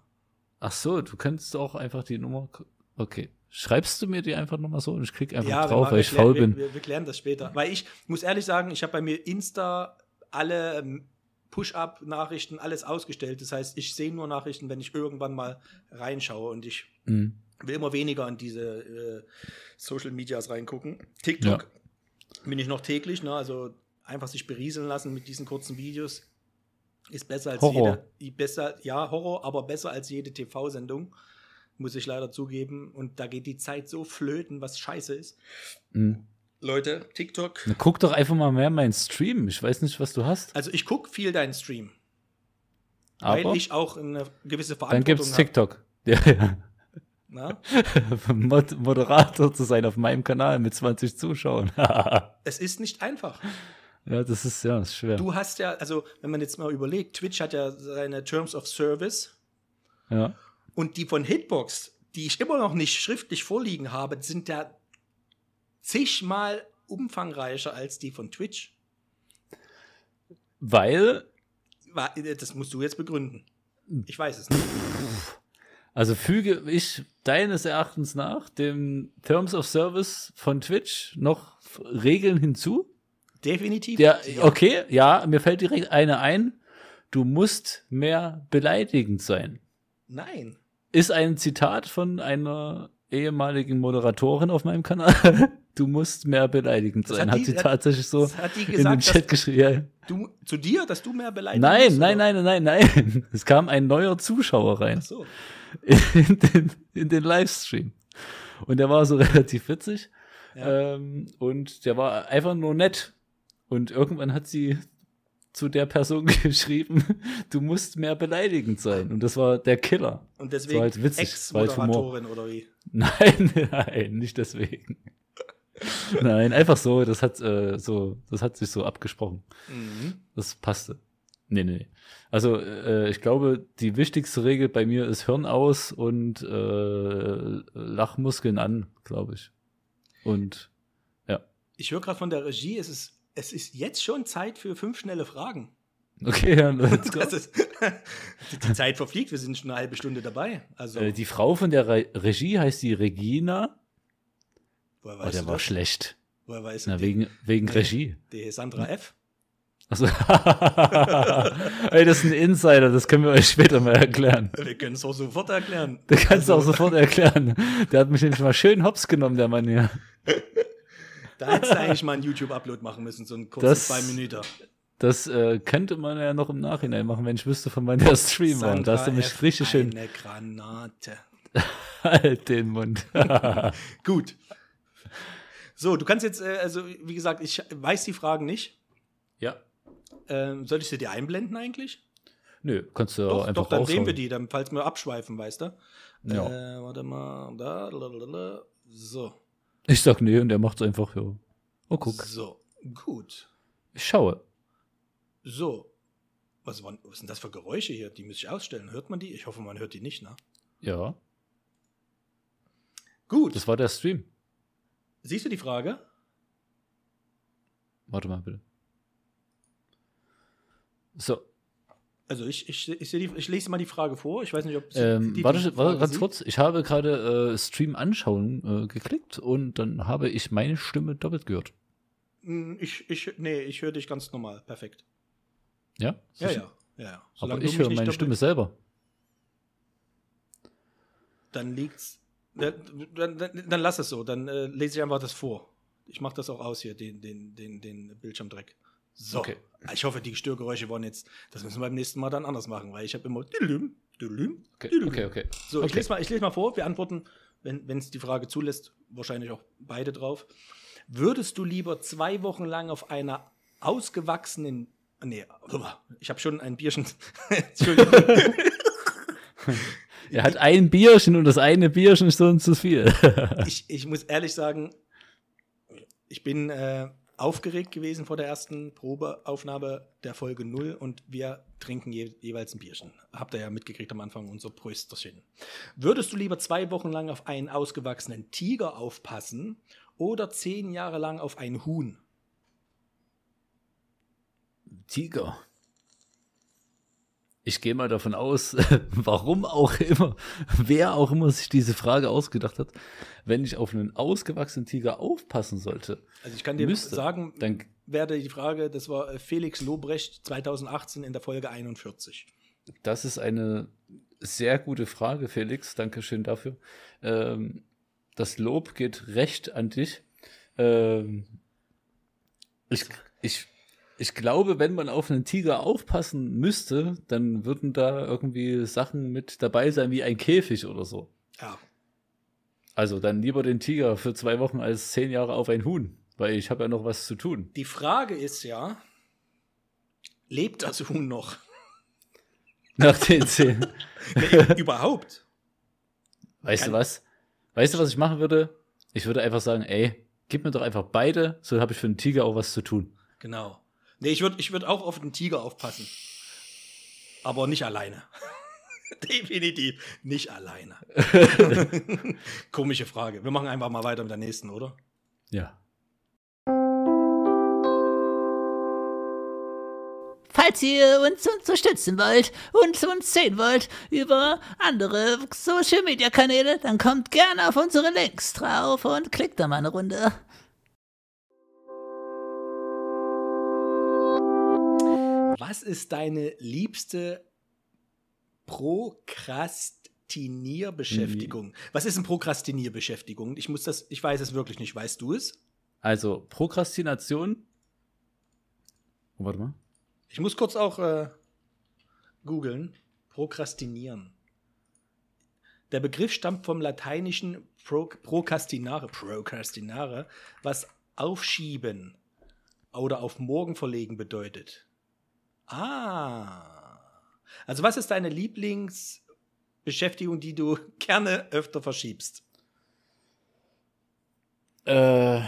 Ach so, du kannst auch einfach die Nummer. Okay. Schreibst du mir die einfach nochmal so und ich klicke einfach wir drauf, weil ich faul bin. Wir, wir klären das später. Weil ich muss ehrlich sagen, ich habe bei mir Insta alle ähm, Push-Up-Nachrichten, alles ausgestellt. Das heißt, ich sehe nur Nachrichten, wenn ich irgendwann mal reinschaue und ich Mhm. will immer weniger in diese äh, Social Medias reingucken. TikTok bin ich noch täglich, ne? also einfach sich berieseln lassen mit diesen kurzen Videos ist besser als Horror. jede, besser, ja, Horror, aber besser als jede TV-Sendung, muss ich leider zugeben. Und da geht die Zeit so flöten, was scheiße ist. Mhm. Leute, TikTok. Na, guck doch einfach mal mehr meinen Stream. Ich weiß nicht, was du hast. Also ich gucke viel deinen Stream, Aber weil ich auch eine gewisse dann Verantwortung gibt's habe. TikTok. *laughs* Ja, ja. Na? Mod Moderator zu sein auf meinem Kanal mit 20 Zuschauern. ja, *laughs* Es ist nicht einfach. das ist ja das ist schwer. Du hast ja, also wenn man jetzt mal überlegt, Twitch hat ja seine Terms of Service Ja. Und die von Hitbox, die ich immer noch nicht schriftlich vorliegen habe, sind ja zigmal umfangreicher als die von Twitch. Weil, Wa- Das musst du jetzt begründen. Ich weiß es nicht. *laughs* also füge ich deines Erachtens nach dem Terms of Service von Twitch noch Regeln hinzu? Definitiv. Der, Ja. okay, ja, mir fällt direkt eine ein. Du musst mehr beleidigend sein. Nein. Ist ein Zitat von einer ehemaligen Moderatorin auf meinem Kanal. *laughs* Du musst mehr beleidigend Das sein. hat Hat, die- sie hat- tatsächlich so die in den gesagt, Chat geschrieben. Du, zu dir, dass du mehr beleidigt Nein, bist, nein, oder? nein, nein, nein. *laughs* Es kam ein neuer Zuschauer rein Ach so. in den, in den Livestream. Und der war so *laughs* relativ witzig. Ja. Ähm, und der war einfach nur nett. Und irgendwann hat sie zu der Person *laughs* geschrieben, du musst mehr beleidigend sein. Und das war der Killer. Und deswegen halt witzig. Ex-Moderatorin oder wie? *laughs* Nein, nein, nicht deswegen. Nein, einfach so, das hat äh, so, das hat sich so abgesprochen. Mhm. Das passte. Nee, nee. Also, äh, ich glaube, die wichtigste Regel bei mir ist Hirn aus und äh, Lachmuskeln an, glaube ich. Und Ich höre gerade von der Regie, es ist, es ist jetzt schon Zeit für fünf schnelle Fragen. okay, ja, let's go. Ist, *laughs* die, Zeit verfliegt, wir sind schon eine halbe Stunde dabei. Also, Äh, die Frau von der Re Regie heißt die Regina. woher Oh, weißt der du war das? schlecht. Woher weißt du Na, die, wegen, wegen. Regie. die Sandra F? Also, *laughs* Ey, das ist ein Insider, das können wir euch später mal erklären. Wir können es auch sofort erklären. Der kannst du auch Also, sofort erklären. Der hat mich nämlich mal schön hops genommen, der Mann hier. *laughs* Da hättest du eigentlich mal einen YouTube-Upload machen müssen, so einen kurzen Das- zwei Minuten. Das äh, könnte man ja noch im Nachhinein machen, wenn ich wüsste, von wann der Stream war. Da hast du mich F, richtig schön. Eine Granate. *laughs* Halt den Mund. *laughs* Gut. So, du kannst jetzt, äh, also wie gesagt, ich weiß die Fragen nicht. ja. Ähm, soll ich sie dir einblenden eigentlich? Nö, kannst du Doch, einfach doch, dann sehen wir die, dann, falls wir abschweifen, weißt du? Ja. Äh, warte mal, da, so, Ich sag nee und der macht's einfach, ja. Oh, guck. so, gut, Ich schaue. so. Was, waren, was sind das für Geräusche hier? Die muss ich ausstellen. Hört man die? Ich hoffe, man hört die nicht, ne? Ja, Gut, das war der Stream. siehst du die Frage? Warte mal bitte. So, Also ich, ich, ich, die, ich lese mal die Frage vor. Ich weiß nicht, ob ähm, die- warte, die warte ganz sieht. kurz. Ich habe gerade äh, Stream anschauen äh, geklickt und dann habe ich meine Stimme doppelt gehört. Hm, Ich, ich, nee, ich höre dich ganz normal. Perfekt. Ja? Ja, ja. ja, ja. Aber Solange ich du mich höre meine Stimme selber. Dann liegt's. Dann, dann, dann, dann lass es so. Dann äh, lese ich einfach das vor. Ich mache das auch aus hier, den, den, den, den Bildschirmdreck. So. Okay. Ich hoffe, die Störgeräusche waren jetzt. Das müssen wir beim nächsten Mal dann anders machen, weil ich habe immer. Dilüm, dilüm, Okay, dilüm. okay, okay. So, ich Okay. lese mal, ich lese mal vor. Wir antworten, wenn es die Frage zulässt, wahrscheinlich auch beide drauf. Würdest du lieber zwei Wochen lang auf einer ausgewachsenen. Nee, ich habe schon ein Bierchen. *laughs* Entschuldigung. *laughs* Er hat ein Bierchen und das eine Bierchen ist so zu viel. ich, ich muss ehrlich sagen, ich bin äh, aufgeregt gewesen vor der ersten Probeaufnahme der Folge 0 und wir trinken je, jeweils ein Bierchen. Habt ihr ja mitgekriegt am Anfang, unser Prösterchen. Würdest du lieber zwei Wochen lang auf einen ausgewachsenen Tiger aufpassen oder zehn Jahre lang auf ein Huhn? Tiger. Ich gehe mal davon aus, *laughs* warum auch immer, wer auch immer sich diese Frage ausgedacht hat, wenn ich auf einen ausgewachsenen Tiger aufpassen sollte, Also ich kann dir Müsste. sagen, dann werde die Frage, das war äh, Felix Lobrecht 2018 in der Folge 41. Das ist eine sehr gute Frage, Felix. Dankeschön dafür. Ähm, das Lob geht recht an dich. Ähm, ich, ich, ich glaube, wenn man auf einen Tiger aufpassen müsste, dann würden da irgendwie Sachen mit dabei sein, wie ein Käfig oder so. Ja, Also dann lieber den Tiger für zwei Wochen als zehn Jahre auf ein Huhn, weil ich habe ja noch was zu tun. Die Frage ist ja, lebt das Huhn noch? *laughs* Nach den zehn. *laughs* Nee, überhaupt? Weißt Kann- du was? Weißt du, was ich machen würde? Ich würde einfach sagen, ey, gib mir doch einfach beide, so habe ich für einen Tiger auch was zu tun. Genau. Nee, ich würde ich würd auch auf den Tiger aufpassen. Aber nicht alleine. *laughs* Definitiv nicht alleine. *laughs* Komische Frage. Wir machen einfach mal weiter mit der nächsten, oder? Ja. Falls ihr uns unterstützen wollt und uns sehen wollt über andere Social Media Kanäle, dann kommt gerne auf unsere Links drauf und klickt da mal eine Runde. Was ist deine liebste Prokrastinierbeschäftigung? Was ist eine Prokrastinierbeschäftigung? Ich muss das, ich weiß es wirklich nicht. Weißt du es? Also, Prokrastination. Oh, warte mal. Ich muss kurz auch äh, googeln. Prokrastinieren. Der Begriff stammt vom lateinischen pro, procrastinare, procrastinare, was aufschieben oder auf morgen verlegen bedeutet. Ah. Also was ist deine Lieblingsbeschäftigung, die du *laughs* gerne öfter verschiebst? Äh,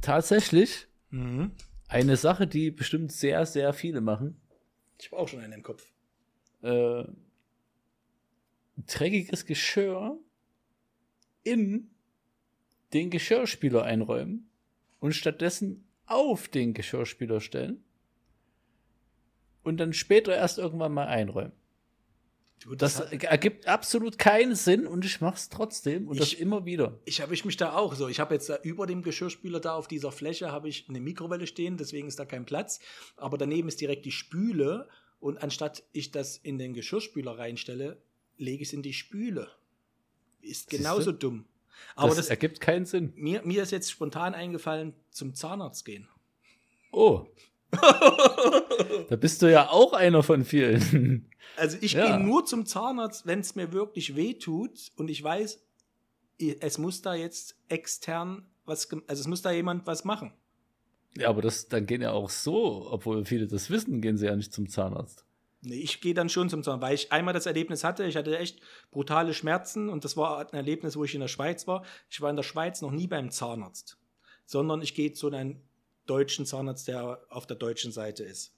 tatsächlich Mhm. eine Sache, die bestimmt sehr, sehr viele machen. Ich habe auch schon einen im Kopf. Äh, dreckiges Geschirr in den Geschirrspüler einräumen und stattdessen auf den Geschirrspüler stellen und dann später erst irgendwann mal einräumen. Du, Das hat- ergibt absolut keinen Sinn und ich mach's trotzdem und das Ich- immer wieder. Ich habe ich mich da auch so. Ich habe jetzt da über dem Geschirrspüler da auf dieser Fläche habe ich eine Mikrowelle stehen, deswegen ist da kein Platz. Aber daneben ist direkt die Spüle und anstatt ich das in den Geschirrspüler reinstelle, lege ich es in die Spüle. Ist genauso dumm. Aber das, das, ergibt keinen Sinn. mir, mir ist jetzt spontan eingefallen, zum Zahnarzt gehen. Oh. *laughs* da bist du ja auch einer von vielen. *laughs* Also ich Ja. gehe nur zum Zahnarzt, wenn es mir wirklich weh tut und ich weiß, es muss da jetzt extern was, also es muss da jemand was machen. ja, aber das, dann gehen ja auch so, obwohl viele das wissen, gehen sie ja nicht zum Zahnarzt. Nee, ich gehe dann schon zum Zahnarzt, weil ich einmal das Erlebnis hatte, ich hatte echt brutale Schmerzen und das war ein Erlebnis, wo ich in der Schweiz war. Ich war in der Schweiz noch nie beim Zahnarzt, sondern ich gehe zu einem deutschen Zahnarzt, der auf der deutschen Seite ist.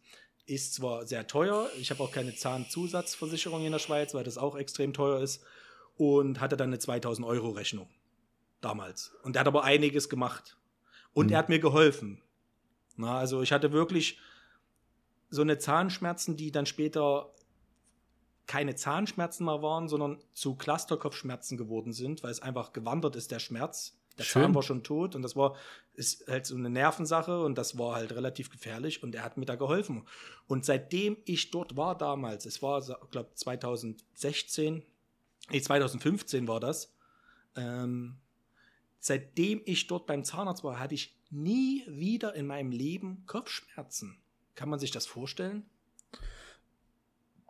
Ist zwar sehr teuer, ich habe auch keine Zahnzusatzversicherung in der Schweiz, weil das auch extrem teuer ist und hatte dann eine 2000 Euro Rechnung damals. Und er hat aber einiges gemacht und Mhm. er hat mir geholfen. Na, also ich hatte wirklich so eine Zahnschmerzen, die dann später keine Zahnschmerzen mehr waren, sondern zu Clusterkopfschmerzen geworden sind, weil es einfach gewandert ist, der Schmerz. Der Schön. Zahn war schon tot und das war ist halt so eine Nervensache und das war halt relativ gefährlich und er hat mir da geholfen. Und seitdem ich dort war damals, es war, glaube 2016, nee, 2015 war das, ähm, seitdem ich dort beim Zahnarzt war, hatte ich nie wieder in meinem Leben Kopfschmerzen. Kann man sich das vorstellen?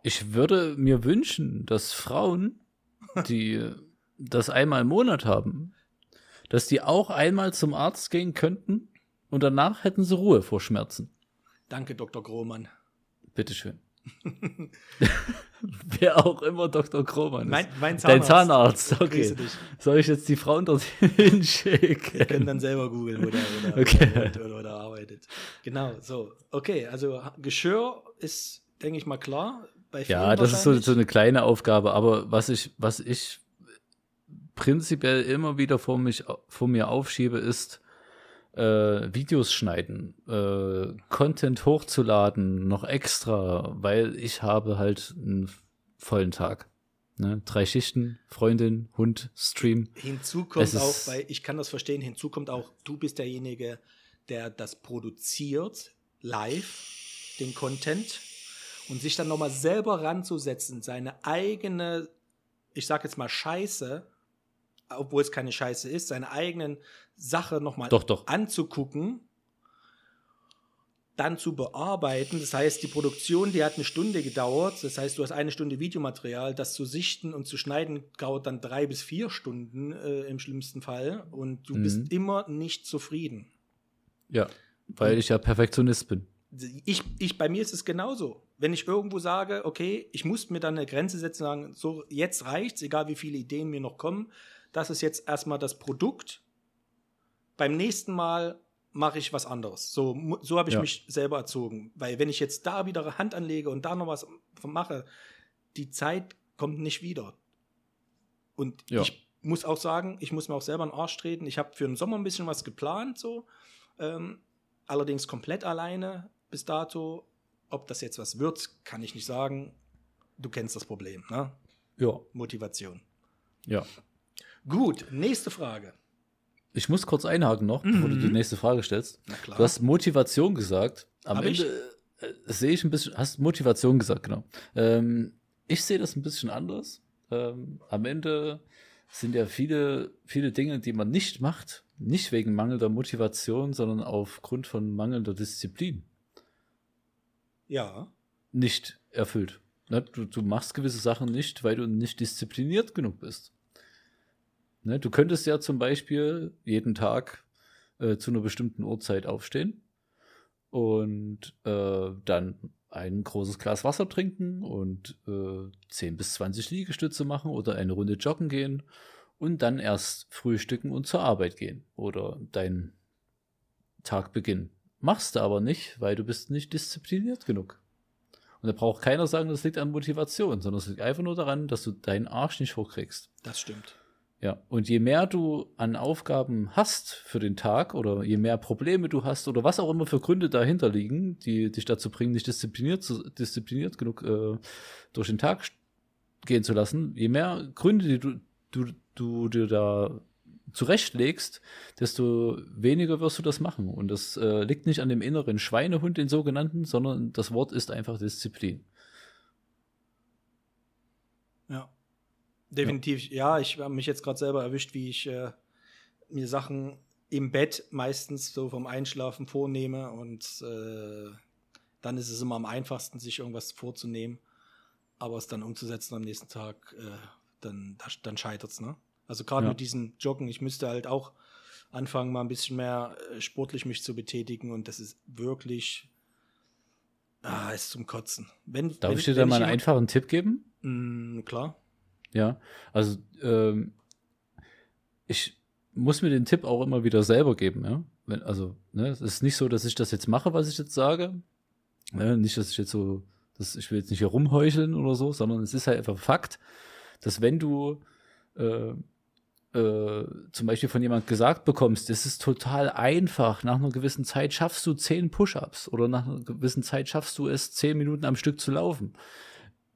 Ich würde mir wünschen, dass Frauen, die das einmal im Monat haben, dass die auch einmal zum Arzt gehen könnten und danach hätten sie Ruhe vor Schmerzen. Danke, Dr. Grohmann. Bitteschön. *laughs* Wer auch immer Dr. Kroman ist. Mein, mein Dein Zahnarzt. Zahnarzt, Grüße okay. dich. Soll ich jetzt die Frauen dorthin *laughs* Wir können schicken? dann selber googeln, wo der, wo der, Okay. wo der, wo der arbeitet. Genau, so. Okay, also Geschirr ist, denke ich mal, klar. Ja, das ist so, so eine kleine Aufgabe, aber was ich, was ich prinzipiell immer wieder vor, mich, vor mir aufschiebe, ist äh, Videos schneiden, äh, Content hochzuladen, noch extra, weil ich habe halt einen vollen Tag. Ne? Drei Schichten, Freundin, Hund, Stream. Hinzu kommt auch, weil ich kann das verstehen, hinzu kommt auch, du bist derjenige, der das produziert, live, den Content, und sich dann nochmal selber ranzusetzen, seine eigene, ich sag jetzt mal Scheiße, obwohl es keine Scheiße ist, seine eigenen Sache nochmal Doch, doch. anzugucken, dann zu bearbeiten. Das heißt, die Produktion, die hat eine Stunde gedauert. Das heißt, du hast eine Stunde Videomaterial. Das zu sichten und zu schneiden dauert dann drei bis vier Stunden äh, im schlimmsten Fall. Und du Mhm. bist immer nicht zufrieden. Ja, weil ich ja Perfektionist bin. Ich, ich, bei mir ist es genauso. Wenn ich irgendwo sage, okay, ich muss mir dann eine Grenze setzen und sagen, so, jetzt reicht's, egal wie viele Ideen mir noch kommen. Das ist jetzt erstmal das Produkt. Beim nächsten Mal mache ich was anderes. So, so habe ich Ja. mich selber erzogen. Weil wenn ich jetzt da wieder Hand anlege und da noch was mache, die Zeit kommt nicht wieder. Und Ja. ich muss auch sagen, ich muss mir auch selber in den Arsch treten. Ich habe für den Sommer ein bisschen was geplant, so. Ähm, allerdings komplett alleine bis dato. Ob das jetzt was wird, kann ich nicht sagen. Du kennst das Problem, ne? Ja. Motivation. Ja. Gut, nächste Frage. Ich muss kurz einhaken noch, bevor du Mhm. die nächste Frage stellst. Na klar. Du hast Motivation gesagt. Am Hab Ende äh, sehe ich ein bisschen, hast Motivation gesagt, genau. Ähm, ich sehe das ein bisschen anders. Ähm, am Ende sind ja viele, viele Dinge, die man nicht macht, nicht wegen mangelnder Motivation, sondern aufgrund von mangelnder Disziplin ja, nicht erfüllt. Ne? Du, du machst gewisse Sachen nicht, weil du nicht diszipliniert genug bist. Ne? Du könntest ja zum Beispiel jeden Tag äh, zu einer bestimmten Uhrzeit aufstehen und äh, dann ein großes Glas Wasser trinken und äh, 10 bis 20 Liegestütze machen oder eine Runde joggen gehen und dann erst frühstücken und zur Arbeit gehen oder deinen Tag beginnen. Machst du aber nicht, weil du bist nicht diszipliniert genug. Und da braucht keiner sagen, das liegt an Motivation, sondern es liegt einfach nur daran, dass du deinen Arsch nicht hochkriegst. Das stimmt. Ja, und je mehr du an Aufgaben hast für den Tag oder je mehr Probleme du hast oder was auch immer für Gründe dahinter liegen, die dich dazu bringen, nicht diszipliniert, zu, diszipliniert genug äh, durch den Tag gehen zu lassen, je mehr Gründe, die du, du, du dir da zurechtlegst, desto weniger wirst du das machen. Und das äh, liegt nicht an dem inneren Schweinehund, den sogenannten, sondern das Wort ist einfach Disziplin. Ja. Definitiv, ja, ich habe mich jetzt gerade selber erwischt, wie ich äh, mir Sachen im Bett meistens so vom Einschlafen vornehme und äh, dann ist es immer am einfachsten, sich irgendwas vorzunehmen, aber es dann umzusetzen am nächsten Tag, äh, dann, dann scheitert es, ne? Also gerade Ja. mit diesem Joggen, ich müsste halt auch anfangen, mal ein bisschen mehr äh, sportlich mich zu betätigen und das ist wirklich, ah, ist zum Kotzen. Wenn, Darf wenn, ich dir da mal einen jemand- einfachen Tipp geben? Mm, klar. Ja, also ähm, ich muss mir den Tipp auch immer wieder selber geben, ja. Wenn, also, ne, es ist nicht so, dass ich das jetzt mache, was ich jetzt sage. Ne? Nicht, dass ich jetzt so, dass ich will jetzt nicht hier rumheucheln oder so, sondern es ist halt einfach Fakt, dass wenn du äh, äh, zum Beispiel von jemand gesagt bekommst, es ist total einfach, nach einer gewissen Zeit schaffst du zehn Push-ups oder nach einer gewissen Zeit schaffst du es, zehn Minuten am Stück zu laufen.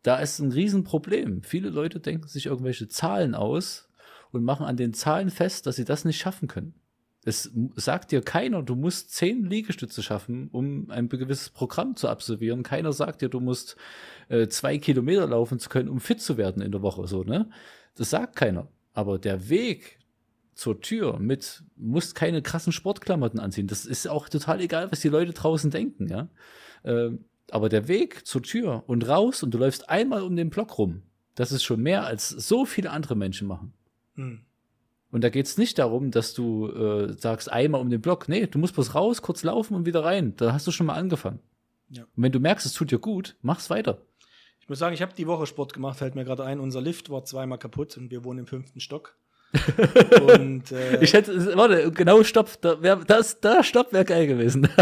Da ist ein Riesenproblem. Viele Leute denken sich irgendwelche Zahlen aus und machen an den Zahlen fest, dass sie das nicht schaffen können. Es sagt dir keiner, du musst zehn Liegestütze schaffen, um ein gewisses Programm zu absolvieren. Keiner sagt dir, du musst äh, zwei Kilometer laufen zu können, um fit zu werden in der Woche. So, ne? Das sagt keiner. Aber der Weg zur Tür mit, musst keine krassen Sportklamotten anziehen. Das ist auch total egal, was die Leute draußen denken, ja. Ähm, aber der Weg zur Tür und raus und du läufst einmal um den Block rum, das ist schon mehr als so viele andere Menschen machen. Hm. Und da geht es nicht darum, dass du äh, sagst, einmal um den Block. Nee, du musst bloß raus, kurz laufen und wieder rein. Da hast du schon mal angefangen. Ja. Und wenn du merkst, es tut dir gut, mach's weiter. Ich muss sagen, ich habe die Woche Sport gemacht, fällt mir gerade ein. Unser Lift war zweimal kaputt und wir wohnen im fünften Stock. *laughs* und äh, Ich hätte, warte, genau, stopp. Da, wär, das, da stopp wäre geil gewesen. *laughs*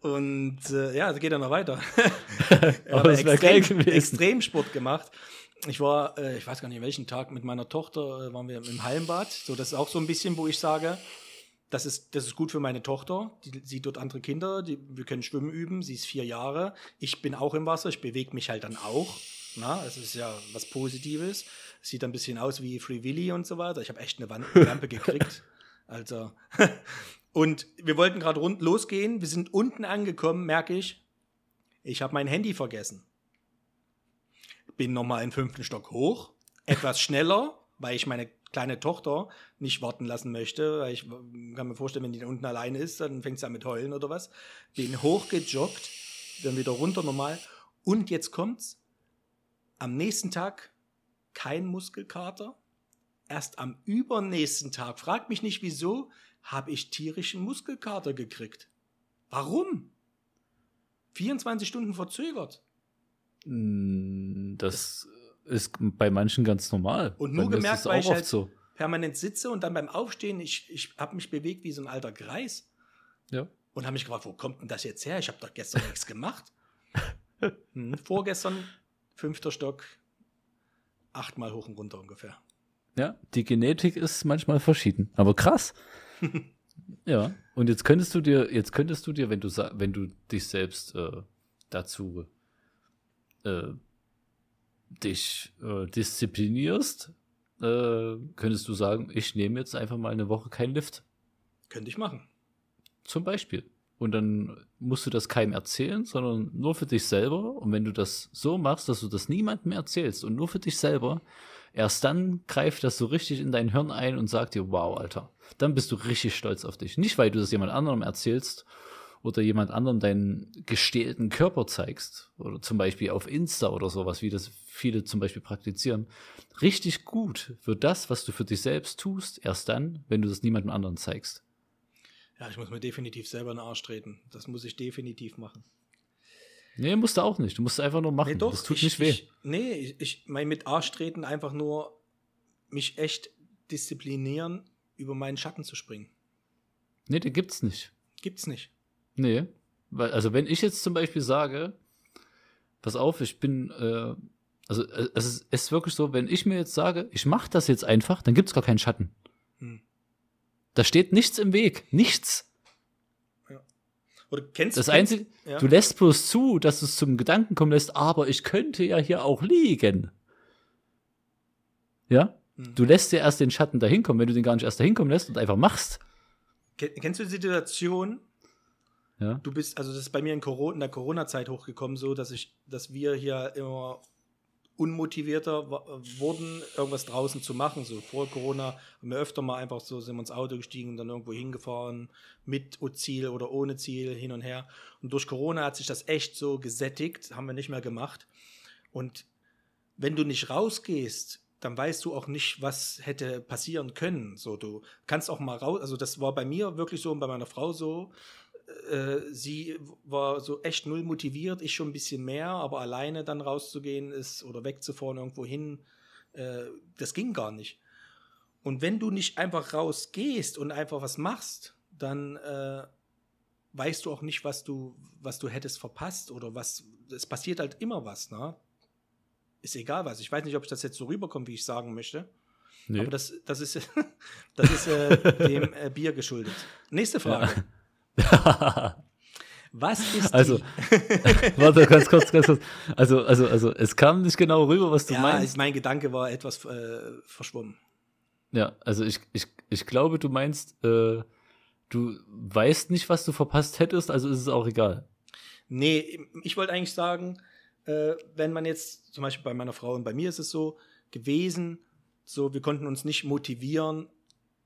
Und äh, ja, es geht dann noch weiter. *laughs* Aber habe das wär geil extrem, gewesen. extrem Sport gemacht. Ich war, äh, ich weiß gar nicht, welchen Tag mit meiner Tochter äh, waren wir im Hallenbad. So, das ist auch so ein bisschen, wo ich sage, das ist, das ist gut für meine Tochter. Die sieht dort andere Kinder, die, wir können schwimmen üben. Sie ist vier Jahre. Ich bin auch im Wasser, ich bewege mich halt dann auch. Na, es ist ja was Positives. Sieht ein bisschen aus wie Free Willy und so weiter. Ich habe echt eine Lampe *laughs* gekriegt. Also. *laughs* Und wir wollten gerade rund losgehen. Wir sind unten angekommen, merke ich. Ich habe mein Handy vergessen. Bin nochmal im fünften Stock hoch. Etwas schneller, weil ich meine kleine Tochter nicht warten lassen möchte. Weil ich kann mir vorstellen, wenn die da unten alleine ist, dann fängt sie an mit heulen oder was. Bin hochgejoggt, dann wieder runter normal. Und jetzt kommt's. Am nächsten Tag kein Muskelkater. Erst am übernächsten Tag, frag mich nicht wieso, habe ich tierischen Muskelkater gekriegt. Warum? 24 Stunden verzögert. Mm, das ist bei manchen ganz normal. Und nur gemerkt, weil ich halt so. permanent sitze und dann beim Aufstehen, ich, ich habe mich bewegt wie so ein alter Greis Ja. und habe mich gefragt, wo kommt denn das jetzt her? Ich habe doch gestern nichts gemacht. *laughs* Hm, vorgestern, fünfter Stock, achtmal hoch und runter ungefähr. Ja, die Genetik ist manchmal verschieden, aber krass. *laughs* ja, und jetzt könntest du dir, jetzt könntest du dir, wenn du wenn du dich selbst äh, dazu äh, dich äh, disziplinierst, äh, könntest du sagen, ich nehme jetzt einfach mal eine Woche keinen Lift, Könnte ich machen. zum Beispiel. Und dann musst du das keinem erzählen, sondern nur für dich selber. Und wenn du das so machst, dass du das niemandem erzählst und nur für dich selber, erst dann greift das so richtig in dein Hirn ein und sagt dir, wow, Alter, dann bist du richtig stolz auf dich. Nicht, weil du das jemand anderem erzählst oder jemand anderem deinen gestählten Körper zeigst oder zum Beispiel auf Insta oder sowas, wie das viele zum Beispiel praktizieren. Richtig gut für das, was du für dich selbst tust, erst dann, wenn du das niemandem anderen zeigst. Ja, ich muss mir definitiv selber in den Arsch treten. Das muss ich definitiv machen. Nee, musst du auch nicht. Du musst es einfach nur machen. Nee, doch. das tut ich, nicht weh. Ich, nee, ich, ich mein mit Arsch treten einfach nur mich echt disziplinieren, über meinen Schatten zu springen. Nee, den gibt's nicht. Gibt's nicht. Nee. Weil, also wenn ich jetzt zum Beispiel sage, pass auf, ich bin, äh, also äh, es ist, es ist wirklich so, wenn ich mir jetzt sage, ich mache das jetzt einfach, dann gibt's gar keinen Schatten. Hm. Da steht nichts im Weg. Nichts. Oder kennst Das Einzige, ja. du lässt bloß zu, dass du es zum Gedanken kommen lässt, aber ich könnte ja hier auch liegen. Ja? Hm. Du lässt ja erst den Schatten dahin kommen, wenn du den gar nicht erst dahin kommen lässt und einfach machst. Ken- Kennst du die Situation, Ja. du bist, also das ist bei mir in, Corona, in der Corona-Zeit hochgekommen, so dass ich, dass wir hier immer unmotivierter wurden, irgendwas draußen zu machen. So vor Corona haben wir öfter mal einfach so, sind wir ins Auto gestiegen und dann irgendwo hingefahren, mit Ziel oder ohne Ziel, hin und her. Und durch Corona hat sich das echt so gesättigt, haben wir nicht mehr gemacht. Und wenn du nicht rausgehst, dann weißt du auch nicht, was hätte passieren können. So, du kannst auch mal raus, also das war bei mir wirklich so und bei meiner Frau so. Äh, sie war so echt null motiviert, ich schon ein bisschen mehr, aber alleine dann rauszugehen ist oder wegzufahren irgendwo hin, äh, das ging gar nicht. Und wenn du nicht einfach rausgehst und einfach was machst, dann äh, weißt du auch nicht, was du, was du hättest verpasst oder was. Es passiert halt immer was, ne? Ist egal was. Ich weiß nicht, ob ich das jetzt so rüberkomme, wie ich sagen möchte. Nee. Aber das, das ist, *laughs* das ist äh, dem äh, Bier geschuldet. Nächste Frage. *laughs* Was ist Also, *laughs* Warte, ganz kurz, ganz kurz. Also, also, also, es kam nicht genau rüber, was du ja, meinst. mein Gedanke war etwas äh, verschwommen. Ja, also ich, ich, ich glaube, du meinst, äh, du weißt nicht, was du verpasst hättest, also ist es auch egal. Nee, ich wollte eigentlich sagen, äh, wenn man jetzt, zum Beispiel bei meiner Frau und bei mir ist es so gewesen, so wir konnten uns nicht motivieren,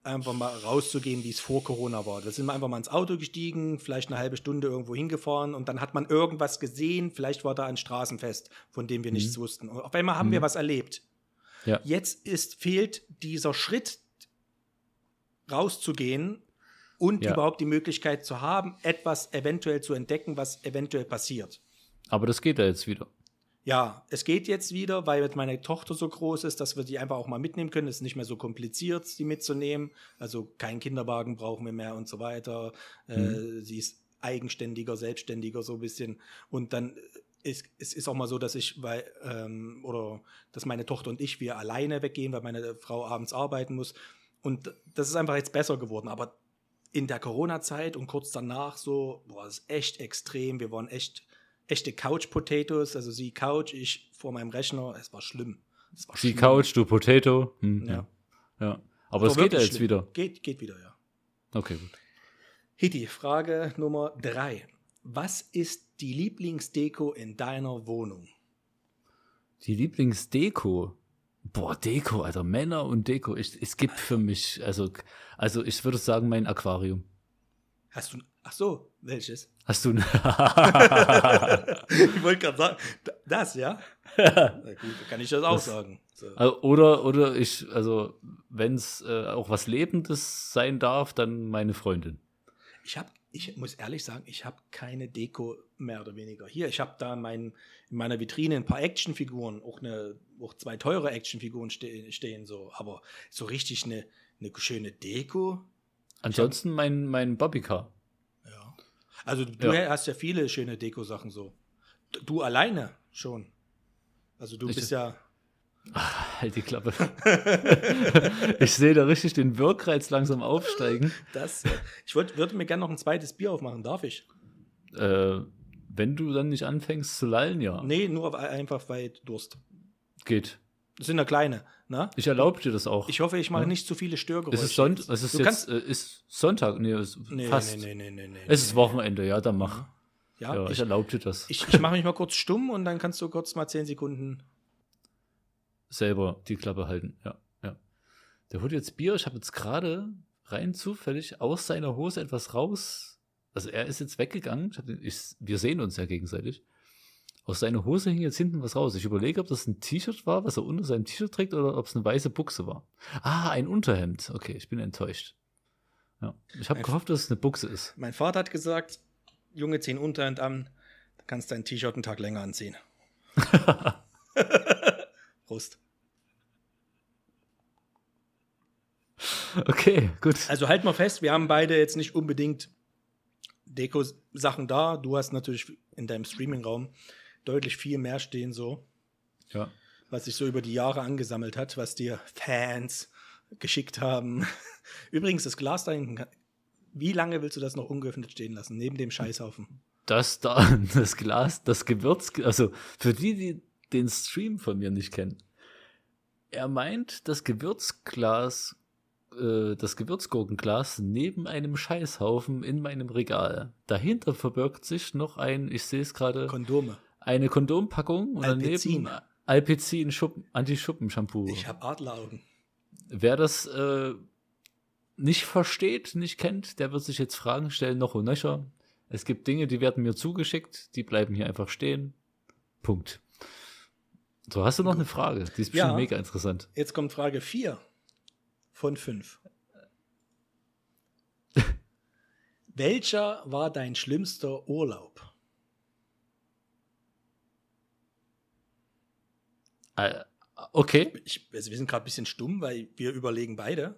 einfach mal rauszugehen, wie es vor Corona war. Da sind wir einfach mal ins Auto gestiegen, vielleicht eine halbe Stunde irgendwo hingefahren und dann hat man irgendwas gesehen, vielleicht war da ein Straßenfest, von dem wir nichts wussten. Und auf einmal haben wir was erlebt. Ja. Jetzt ist, fehlt dieser Schritt rauszugehen und Ja. überhaupt die Möglichkeit zu haben, etwas eventuell zu entdecken, was eventuell passiert. Aber das geht ja jetzt wieder. Ja, es geht jetzt wieder, weil jetzt meine Tochter so groß ist, dass wir die einfach auch mal mitnehmen können. Es ist nicht mehr so kompliziert, die mitzunehmen. Also kein Kinderwagen brauchen wir mehr und so weiter. Äh, sie ist eigenständiger, selbstständiger so ein bisschen. Und dann ist es ist auch mal so, dass ich, weil, ähm, oder dass meine Tochter und ich, wir alleine weggehen, weil meine Frau abends arbeiten muss. Und das ist einfach jetzt besser geworden. Aber in der Corona-Zeit und kurz danach so, boah, das ist echt extrem. Wir waren echt echte Couch-Potatoes, also sie Couch, ich vor meinem Rechner. Es war schlimm. Es war Die schlimm. Couch, du Potato. Hm, Ja. ja. ja. Aber es geht ja jetzt schlimm. wieder. Geht, geht wieder, ja. Okay, gut. Hitti, Frage Nummer drei. Was ist die Lieblingsdeko in deiner Wohnung? Die Lieblingsdeko. Boah, Deko, Alter, Männer und Deko. Ich, es gibt für mich, also, also ich würde sagen, mein Aquarium. Hast du, ach so, welches? Hast du ein *laughs* ich wollte gerade sagen, da- das, ja? Na gut, kann ich das auch Das- sagen. So. Also, oder, oder ich, also, wenn es äh, auch was Lebendes sein darf, dann meine Freundin. Ich habe, ich muss ehrlich sagen, ich habe keine Deko mehr oder weniger. Hier, ich habe da mein, in meiner Vitrine ein paar Actionfiguren, auch, eine, auch zwei teure Actionfiguren ste stehen, so. Aber so richtig eine, eine schöne Deko, Ansonsten mein, mein Bobbycar. ja. Also du Ja. hast ja viele schöne Deko-Sachen so. Du alleine schon. Also du Ich- bist ja. Halt die Klappe. *laughs* ich sehe da richtig den Wirkreiz langsam aufsteigen. Das, äh, ich wollt, würde mir gerne noch ein zweites Bier aufmachen, darf ich? Äh, wenn du dann nicht anfängst zu lallen, ja. Nee, nur auf- einfach weil Durst. Geht. Das sind ja kleine, ne? Ich erlaube dir das auch. Ich hoffe, ich mache Ja. nicht zu viele Störgeräusche. es ist, jetzt. es ist jetzt äh, ist Sonntag. Nee, es nee, fast. nee, nee, nee, nee. Es ist Wochenende, ja, dann mach. Ja, Ja, ich ich, erlaube dir das. ich, ich mache mich mal kurz stumm und dann kannst du kurz mal zehn Sekunden. selber die Klappe halten. Ja, ja. Der holt jetzt Bier. Ich habe jetzt gerade rein zufällig aus seiner Hose etwas raus. Also er ist jetzt weggegangen. Den, ich, wir sehen uns ja gegenseitig. Aus seiner Hose hing jetzt hinten was raus. Ich überlege, ob das ein T-Shirt war, was er unter seinem T-Shirt trägt, oder ob es eine weiße Buchse war. Ah, ein Unterhemd. Okay, ich bin enttäuscht. Ja. Ich habe gehofft, dass es eine Buchse ist. Mein Vater hat gesagt, Junge, zieh ein Unterhemd an, dann kannst dein T-Shirt einen Tag länger anziehen. *laughs* Prost. Okay, gut. Also halt mal fest, wir haben beide jetzt nicht unbedingt Deko-Sachen da. Du hast natürlich in deinem Streaming-Raum deutlich viel mehr stehen, so, Ja. was sich so über die Jahre angesammelt hat, was dir Fans geschickt haben. *laughs* Übrigens, das Glas da hinten, wie lange willst du das noch ungeöffnet stehen lassen, neben dem Scheißhaufen? Das da, *laughs* das Glas, das Gewürz, also für die, die den Stream von mir nicht kennen. Er meint, das Gewürzglas, äh, das Gewürzgurkenglas neben einem Scheißhaufen in meinem Regal. Dahinter verbirgt sich noch ein, ich sehe es gerade, Kondome. Eine Kondompackung und Alpecin. daneben Alpecin Schuppen, Anti-Schuppen-Shampoo. Ich habe Adleraugen. Wer das äh, nicht versteht, nicht kennt, der wird sich jetzt Fragen stellen, noch und nöcher. Es gibt Dinge, die werden mir zugeschickt, die bleiben hier einfach stehen. Punkt. So, hast du noch eine Frage? Die ist bestimmt Ja. mega interessant. Jetzt kommt Frage 4 von 5. *laughs* Welcher war dein schlimmster Urlaub? Okay. Ich, also wir sind gerade ein bisschen stumm, weil wir überlegen beide.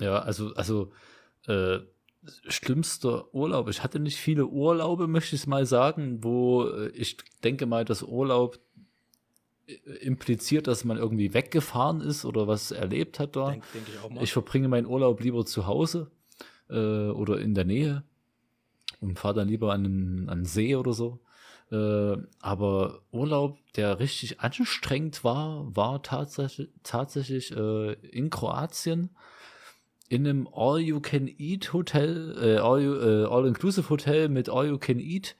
Ja, also, also, äh, schlimmster Urlaub. Ich hatte nicht viele Urlaube, möchte ich mal sagen, wo äh, ich denke mal, dass Urlaub äh, impliziert, dass man irgendwie weggefahren ist oder was erlebt hat da. Denke denk ich. Ich verbringe meinen Urlaub lieber zu Hause äh, oder in der Nähe und fahre dann lieber an einen, an einen See oder so. Äh, aber Urlaub, der richtig anstrengend war, war tatsächlich, tatsächlich äh, in Kroatien in einem All-You-Can-Eat-Hotel, äh, All-You- äh, All-Inclusive-Hotel mit All-You-Can-Eat.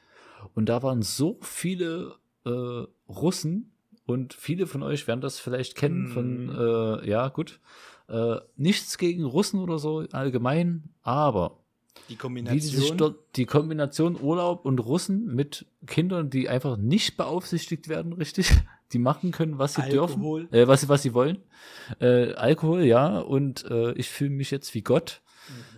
Und da waren so viele äh, Russen und viele von euch werden das vielleicht kennen von, äh, ja gut, äh, nichts gegen Russen oder so allgemein, aber die die Kombination. dort die Kombination Urlaub und Russen mit Kindern, die einfach nicht beaufsichtigt werden, richtig, *laughs* die machen können, was sie Alkohol. dürfen, äh, was sie was sie wollen, äh, Alkohol, ja, und äh, ich fühle mich jetzt wie Gott.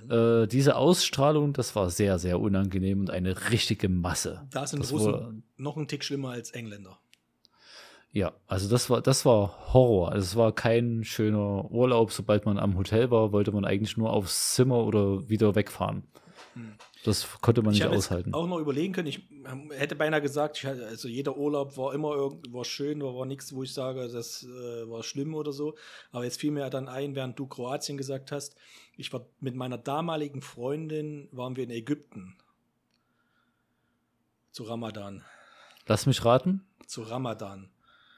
Mhm. Äh, diese Ausstrahlung, das war sehr, sehr unangenehm und eine richtige Masse. da sind Russen war- noch ein Tick schlimmer als Engländer. Ja, also das war, das war Horror. Also es war kein schöner Urlaub. Sobald man am Hotel war, wollte man eigentlich nur aufs Zimmer oder wieder wegfahren. Das konnte man Hm. Ich nicht aushalten. auch noch überlegen können. Ich ähm, hätte beinahe gesagt, ich, hatte- also jeder Urlaub war immer irgendwo schön, war, war nichts, wo ich sage, das äh, war schlimm oder so. Aber jetzt fiel mir dann ein, während du Kroatien gesagt hast, ich war mit meiner damaligen Freundin, waren wir in Ägypten. Zu Ramadan. Lass mich raten. Zu Ramadan.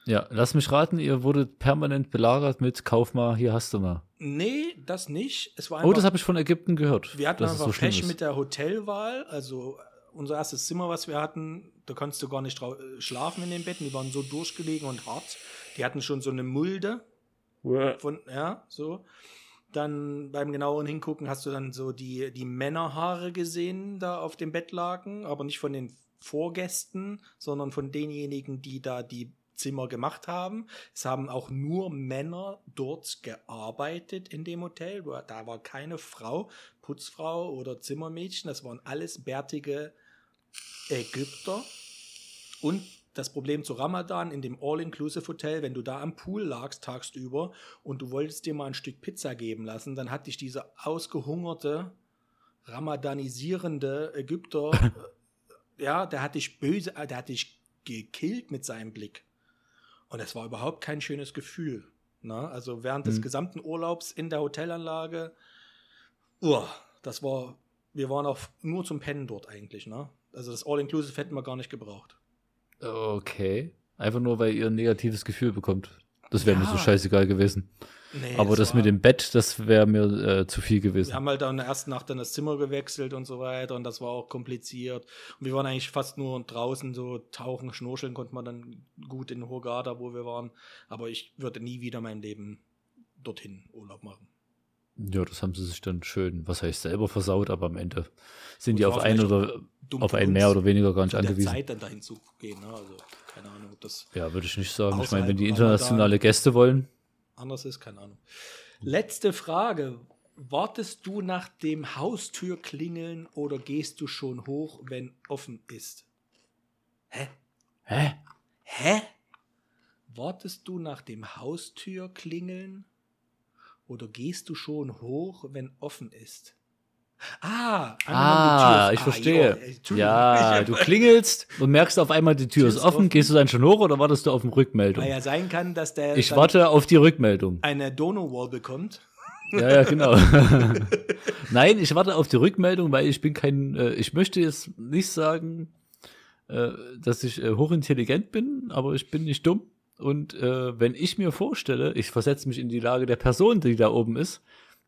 Ja, lass mich raten, ihr wurdet permanent belagert mit Kauf mal, hier hast du mal. Nee, das nicht. Es war Oh, das einfach- habe ich von Ägypten gehört. Wir hatten einfach so Pech mit der Hotelwahl. Also unser erstes Zimmer, was wir hatten, da konntest du gar nicht äh, schlafen in den Betten. Die waren so durchgelegen und hart. Die hatten schon so eine Mulde von, ja, so. Dann beim genaueren Hingucken hast du dann so die, die Männerhaare gesehen, da auf dem Bett lagen, aber nicht von den Vorgästen, sondern von denjenigen, die da die Zimmer gemacht haben. Es haben auch nur Männer dort gearbeitet in dem Hotel. Da war keine Frau, Putzfrau oder Zimmermädchen. Das waren alles bärtige Ägypter. Und das Problem zu Ramadan in dem All-Inclusive-Hotel, wenn du da am Pool lagst tagsüber und du wolltest dir mal ein Stück Pizza geben lassen, dann hat dich dieser ausgehungerte, ramadanisierende Ägypter, *laughs* äh, ja, der hat dich böse, äh, der hat dich gekillt mit seinem Blick. Und es war überhaupt kein schönes Gefühl. Na, also während des Mhm. gesamten Urlaubs in der Hotelanlage, uah, das war, wir waren auch nur zum Pennen dort eigentlich. Ne? Also das All-Inclusive hätten wir gar nicht gebraucht. Okay. Einfach nur, weil ihr ein negatives Gefühl bekommt. Das wäre mir Ja. so scheißegal gewesen. Nee, Aber das war- mit dem Bett, das wäre mir äh, zu viel Wir gewesen. haben halt dann in der ersten Nacht dann das Zimmer gewechselt und so weiter und das war auch kompliziert. Und wir waren eigentlich fast nur draußen so tauchen, schnorcheln konnte man dann gut in Hurghada, wo wir waren. Aber ich würde nie wieder mein Leben dorthin Urlaub machen. Ja, das haben sie sich dann schön, was heißt selber versaut, aber am Ende sind Und die auf ein vielleicht oder auf von ein uns, mehr oder weniger gar nicht angewiesen. Zeit dann dahin zu gehen. Ne? Also keine Ahnung, ob das Ja, würde ich nicht sagen. Ich meine, wenn die internationale Gäste wollen, anders ist, keine Ahnung. Letzte Frage. Wartest du nach dem Haustürklingeln oder gehst du schon hoch, wenn offen ist? Hä? hä? Hä? Wartest du nach dem Haustürklingeln Oder gehst du schon hoch, wenn offen ist? Ah, Tür Ah, ich ah, verstehe. jo. Ja, *laughs* du klingelst und merkst auf einmal, die Tür ist ist offen. offen. Gehst du dann schon hoch oder wartest du auf eine Rückmeldung? Weil ja sein kann, dass der Ich warte auf die Rückmeldung. eine Dono-Wall bekommt. Ja, ja, genau. *laughs* Nein, ich warte auf die Rückmeldung, weil ich bin kein, äh, ich möchte jetzt nicht sagen, äh, dass ich äh, hochintelligent bin, aber ich bin nicht dumm. Und äh, wenn ich mir vorstelle, ich versetze mich in die Lage der Person, die da oben ist,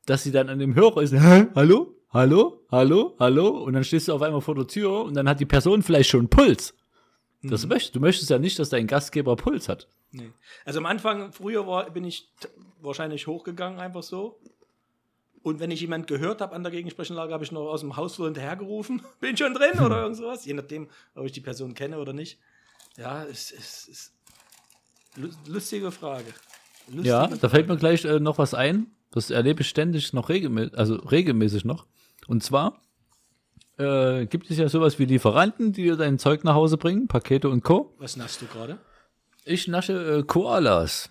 dass sie dann an dem Hörer ist, *laughs* Hä? hallo, hallo, hallo, hallo, und dann stehst du auf einmal vor der Tür und dann hat die Person vielleicht schon Puls. Das möchtest du möchtest ja nicht, dass dein Gastgeber Puls hat. Nee. Also am Anfang, früher war, bin ich wahrscheinlich hochgegangen, einfach so. Und wenn ich jemand gehört habe an der Gegensprechanlage, habe ich noch aus dem Hausflur hinterhergerufen. *laughs* Bin schon drin oder irgend sowas. Je nachdem, ob ich die Person kenne oder nicht. Ja, es ist, lustige Frage. Lustige Ja, Frage. da fällt mir gleich äh, noch was ein. Das erlebe ich ständig noch regelmäßig, also regelmäßig noch. Und zwar äh, gibt es ja sowas wie Lieferanten, die dir dein Zeug nach Hause bringen, Pakete und Co. Was naschst du gerade? Ich nasche äh, Koalas.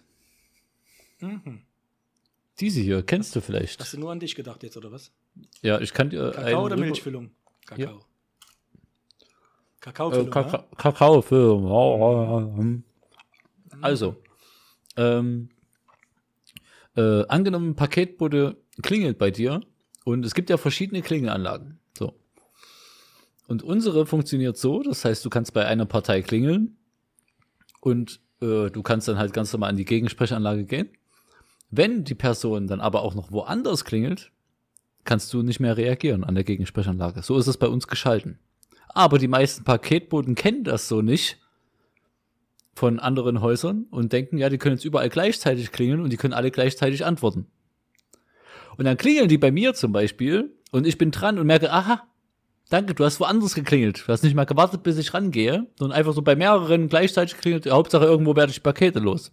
Diese hier, kennst du vielleicht? Hast du nur an dich gedacht jetzt, oder was? Ja, ich kann dir Kakao oder Milchfüllung? Kakao. Ja. Kakao. Äh, Kaka Kakaofilm. Also, ähm, äh, angenommen, ein Paketbote klingelt bei dir und es gibt ja verschiedene Klingelanlagen. So. Und unsere funktioniert so, das heißt, du kannst bei einer Partei klingeln und äh, du kannst dann halt ganz normal an die Gegensprechanlage gehen. Wenn die Person dann aber auch noch woanders klingelt, kannst du nicht mehr reagieren an der Gegensprechanlage. So ist es bei uns geschalten. Aber die meisten Paketboten kennen das so nicht von anderen Häusern und denken, ja, die können jetzt überall gleichzeitig klingeln und die können alle gleichzeitig antworten. Und dann klingeln die bei mir zum Beispiel und ich bin dran und merke, aha, danke, du hast woanders geklingelt. Du hast nicht mal gewartet, bis ich rangehe, sondern einfach so bei mehreren gleichzeitig klingelt. Hauptsache irgendwo werde ich Pakete los.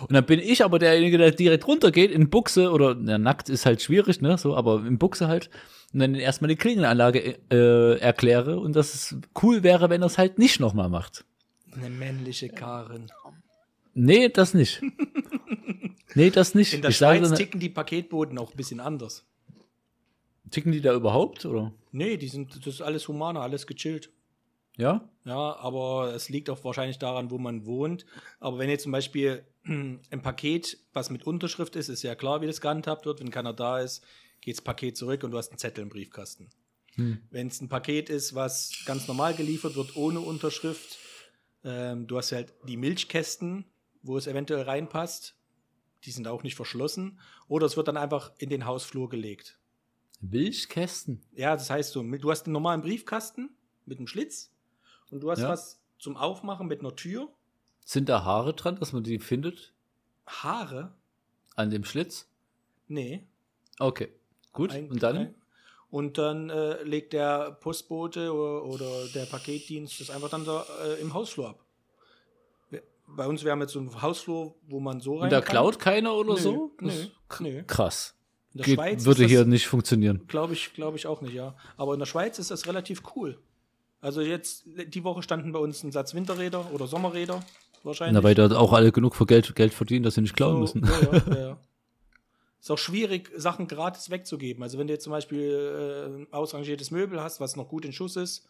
Und dann bin ich aber derjenige, der direkt runtergeht in Buchse oder na, nackt ist halt schwierig, ne, so, aber in Buchse halt und dann erstmal die Klingelanlage äh, erkläre und dass es cool wäre, wenn er es halt nicht nochmal macht. Eine männliche Karin. Nee, das nicht. nee, das nicht. In der ich Schweiz ticken die Paketboten auch ein bisschen anders. ticken die da überhaupt, oder? Nee, die sind, das ist alles humaner, alles gechillt. Ja? Ja, aber es liegt auch wahrscheinlich daran, wo man wohnt. Aber wenn jetzt zum Beispiel *clears throat* ein Paket, was mit Unterschrift ist, ist ja klar, wie das gehandhabt wird. Wenn keiner da ist, geht das Paket zurück und du hast einen Zettel im Briefkasten. Wenn es ein Paket ist, was ganz normal geliefert wird, ohne Unterschrift, ähm, du hast halt die Milchkästen, wo es eventuell reinpasst. Die sind auch nicht verschlossen. Oder es wird dann einfach in den Hausflur gelegt. Milchkästen. Ja, das heißt, du, du hast einen normalen Briefkasten mit einem Schlitz und du hast Ja. was zum Aufmachen mit einer Tür. Sind da Haare dran, dass man die findet? Haare? An dem Schlitz? Nee. Okay. Gut. Ein- und dann? Und dann äh, legt der Postbote oder, oder der Paketdienst das einfach dann da äh, im Hausflur ab. Bei uns, wir haben jetzt so einen Hausflur, wo man so rein und da kann. klaut keiner oder Nö, so? nö, Das- nö. Krass. In der Geht, Schweiz würde ist hier das, nicht funktionieren. Glaube ich, glaube ich auch nicht, ja. Aber in der Schweiz ist das relativ cool. Also jetzt, die Woche standen bei uns ein Satz Winterräder oder Sommerräder wahrscheinlich. Na, weil da auch alle genug für Geld, Geld verdienen, dass sie nicht klauen So, müssen. Ja, ja, ja. *laughs* Ist auch schwierig, Sachen gratis wegzugeben. Also wenn du jetzt zum Beispiel äh, ein ausrangiertes Möbel hast, was noch gut in Schuss ist,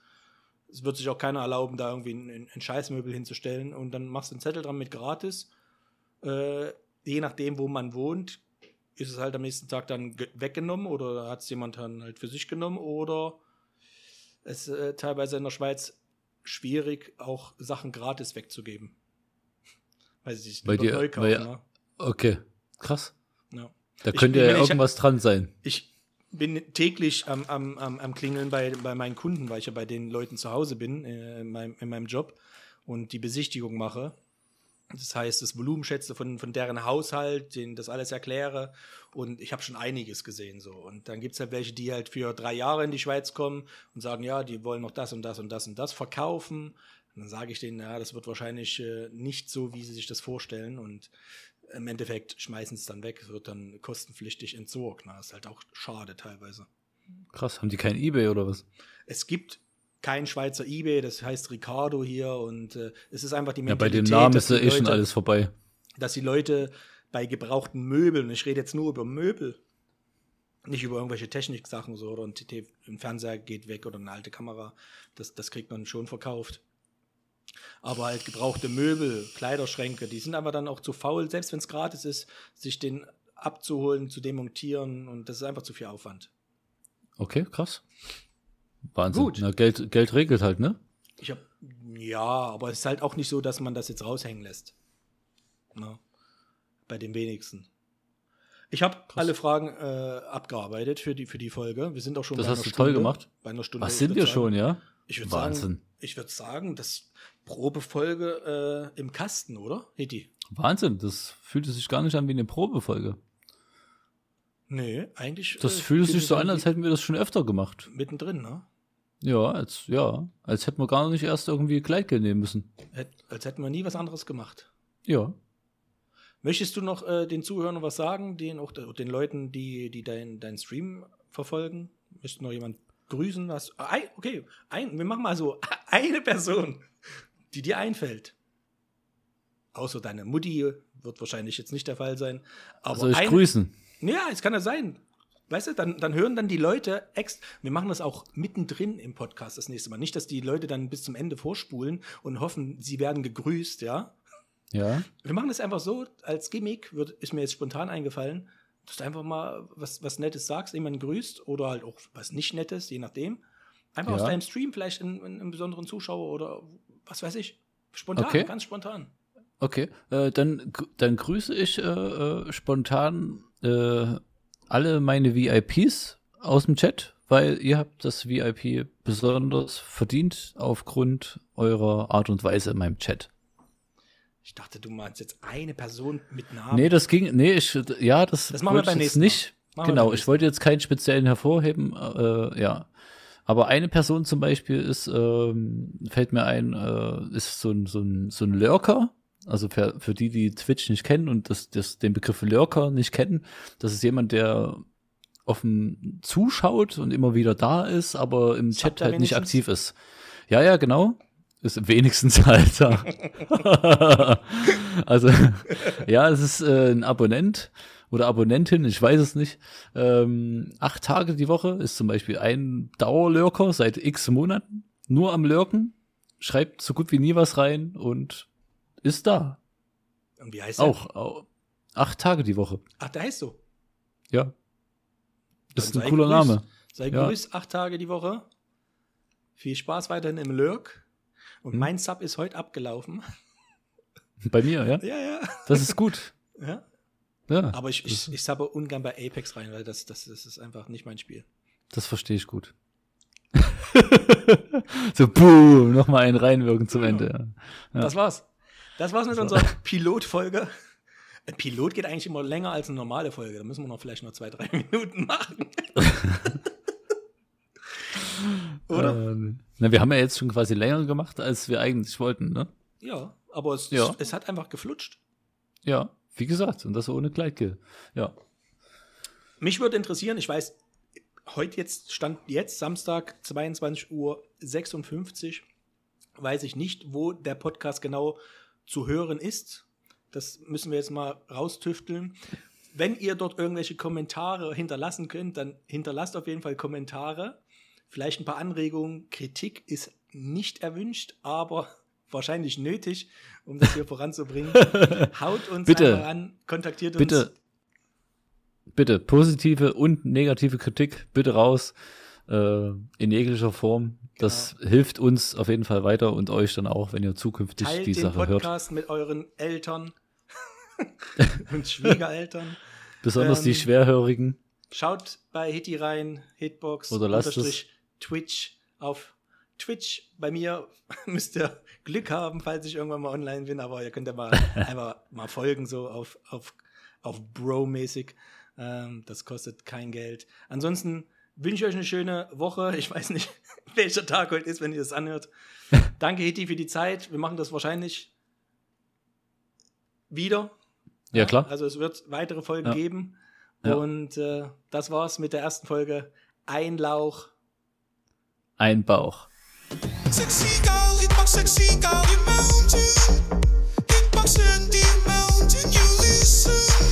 es wird sich auch keiner erlauben, da irgendwie ein, ein Scheißmöbel hinzustellen und dann machst du einen Zettel dran mit gratis. Äh, je nachdem, wo man wohnt, ist es halt am nächsten Tag dann ge- weggenommen oder hat es jemand dann halt für sich genommen oder es ist äh, teilweise in der Schweiz schwierig, auch Sachen gratis wegzugeben. Weiß ich nicht, Bei dir- neu kaufen, weil- ne? Okay. Krass. Ja. Da könnte ja ich- irgendwas dran sein. Ich bin täglich am, am, am, am Klingeln bei, bei meinen Kunden, weil ich ja bei den Leuten zu Hause bin, äh, in, meinem, in meinem Job und die Besichtigung mache. Das heißt, das Volumen schätze von, von deren Haushalt, denen das alles erkläre. Und ich habe schon einiges gesehen so. Und dann gibt es halt welche, die halt für drei Jahre in die Schweiz kommen und sagen, ja, die wollen noch das und das und das und das verkaufen. Und dann sage ich denen, ja, das wird wahrscheinlich äh, nicht so, wie sie sich das vorstellen. Und im Endeffekt schmeißen es dann weg, es wird dann kostenpflichtig entsorgt. Na, ist halt auch schade teilweise. Krass. Haben die kein Ebay oder was? Es gibt kein Schweizer Ebay, das heißt Ricardo hier und äh, es ist einfach die Ja, bei Mentalität, dem Namen ist ja eh schon alles vorbei. dass die Leute bei gebrauchten Möbeln, ich rede jetzt nur über Möbel, nicht über irgendwelche Techniksachen so oder ein, TT ein Fernseher geht weg oder eine alte Kamera, das, das kriegt man schon verkauft. Aber halt gebrauchte Möbel, Kleiderschränke, die sind aber dann auch zu faul, selbst wenn es gratis ist, sich den abzuholen, zu demontieren und das ist einfach zu viel Aufwand. Okay, krass. Wahnsinn. Gut. Na, Geld, Geld regelt halt, ne? Ich hab, ja, aber es ist halt auch nicht so, dass man das jetzt raushängen lässt. Na, bei den wenigsten. Ich habe alle Fragen äh, abgearbeitet für die, für die Folge. Wir sind auch schon Das bei hast einer du toll Stunde. gemacht. Bei einer Stunde. Was sind wir sagen, schon, ja? Ich würde Wahnsinn. sagen, ich würde sagen, das Probefolge äh, im Kasten, oder? Hiti? Wahnsinn. Das fühlte sich gar nicht an wie eine Probefolge. Nee, eigentlich. Das äh, fühlt sich so an als hätten wir das schon öfter gemacht. mittendrin, ne? Ja, als, ja, als hätten wir gar nicht erst irgendwie Kleidgel nehmen müssen. Hätt, als hätten wir nie was anderes gemacht. Ja. Möchtest du noch äh, den Zuhörern was sagen, den auch de- den Leuten, die, die deinen dein Stream verfolgen? Möchte noch jemand grüßen? Was? Ein, okay, ein, wir machen mal so *laughs* eine Person, die dir einfällt. Außer deine Mutti wird wahrscheinlich jetzt nicht der Fall sein. Aber Soll ich eine- grüßen? Ja, es kann ja sein. Weißt du, dann, dann hören dann die Leute ex. Wir machen das auch mittendrin im Podcast das nächste Mal. Nicht, dass die Leute dann bis zum Ende vorspulen und hoffen, sie werden gegrüßt, ja. Ja. Wir machen das einfach so, als Gimmick, wird, ist mir jetzt spontan eingefallen, dass du einfach mal was, was Nettes sagst, jemanden grüßt oder halt auch was nicht Nettes, je nachdem. Einfach aus Ja. deinem Stream vielleicht einen, besonderen Zuschauer oder was weiß ich. Spontan, Okay. ganz spontan. Okay, äh, dann, dann grüße ich äh, äh, spontan äh, alle meine VIPs aus dem Chat, weil ihr habt das VIP besonders verdient aufgrund eurer Art und Weise in meinem Chat. Ich dachte, du meinst jetzt eine Person mit Namen. Nee, das ging, nee, ich, ja, das, Das machen wir beim nächsten Mal. nicht. Machen wir genau, ich wollte jetzt keinen speziellen hervorheben, äh, ja. Aber eine Person zum Beispiel ist, ähm, fällt mir ein, äh, ist so ein, so ein, so ein Lurker. Also für, für die, die Twitch nicht kennen und das, das, den Begriff Lurker nicht kennen, das ist jemand, der offen zuschaut und immer wieder da ist, aber im Chat halt nicht aktiv ist. Ja, ja, genau. Ist wenigstens *laughs* Alter. *laughs* also, ja, es ist äh, ein Abonnent oder Abonnentin, ich weiß es nicht. Ähm, acht Tage die Woche ist zum Beispiel ein Dauerlurker seit x Monaten, nur am Lurken, schreibt so gut wie nie was rein und ist da. Und wie heißt er? Auch, auch acht Tage die Woche. Ach, der heißt so. Ja. Ist Dann ein cooler gegrüßt. Name. Sei Ja. grüßt, acht Tage die Woche. Viel Spaß weiterhin im Lurk. Und Hm. mein Sub ist heute abgelaufen. *laughs* Bei mir, ja. ja, ja. Das ist gut. *laughs* ja. Ja, Aber ich, ich, ich sabbe ungern bei Apex rein, weil das, das, das ist einfach nicht mein Spiel. das verstehe ich gut. *laughs* so, boom, nochmal einen reinwirken zum Ende. Ja. Das war's. Das war's mit unserer Pilotfolge. Ein Pilot geht eigentlich immer länger als eine normale Folge. Da müssen wir noch vielleicht noch zwei, drei Minuten machen. Oder? Ähm, na, wir haben ja jetzt schon quasi länger gemacht, als wir eigentlich wollten, ne? Ja, aber es, Ja. es, hat einfach geflutscht. Ja, wie gesagt, und das ohne Kleidgel. Ja. Mich würde interessieren, ich weiß, heute jetzt, stand jetzt, Samstag, 22 Uhr 56, weiß ich nicht, wo der Podcast genau zu hören ist. Das müssen wir jetzt mal raustüfteln. Wenn ihr dort irgendwelche Kommentare hinterlassen könnt, dann hinterlasst auf jeden Fall Kommentare. Vielleicht ein paar Anregungen. Kritik ist nicht erwünscht, aber *laughs* wahrscheinlich nötig, um das hier voranzubringen. *laughs* Haut uns Bitte. einfach an, kontaktiert uns. Bitte, bitte, positive und negative Kritik, bitte raus, äh, in jeglicher Form. Das hilft uns auf jeden Fall weiter und euch dann auch, wenn ihr zukünftig Teilt die den Sache hört. Podcast mit euren Eltern *laughs* und Schwiegereltern. Besonders die ähm, Schwerhörigen. Schaut bei Hitty rein, Hitbox, Oder lasst unterstrich Twitch auf Twitch. Bei mir *laughs* müsst ihr Glück haben, falls ich irgendwann mal online bin, aber ihr könnt ja mal *laughs* einfach mal folgen, so auf, auf, auf Bro-mäßig. Ähm, das kostet kein Geld. Ansonsten wünsche ich euch eine schöne Woche. Ich weiß nicht, *laughs* welcher Tag heute ist, wenn ihr das anhört. Danke, Hitty, für die Zeit. Wir machen das wahrscheinlich wieder. Ja, klar. Also es wird weitere Folgen Ja. geben. Ja. Und äh, das war's mit der ersten Folge. Einlauch ein Bauch. Sexy girl, Hitbox, sexy girl, you mountain. Hitbox in the mountain, you listen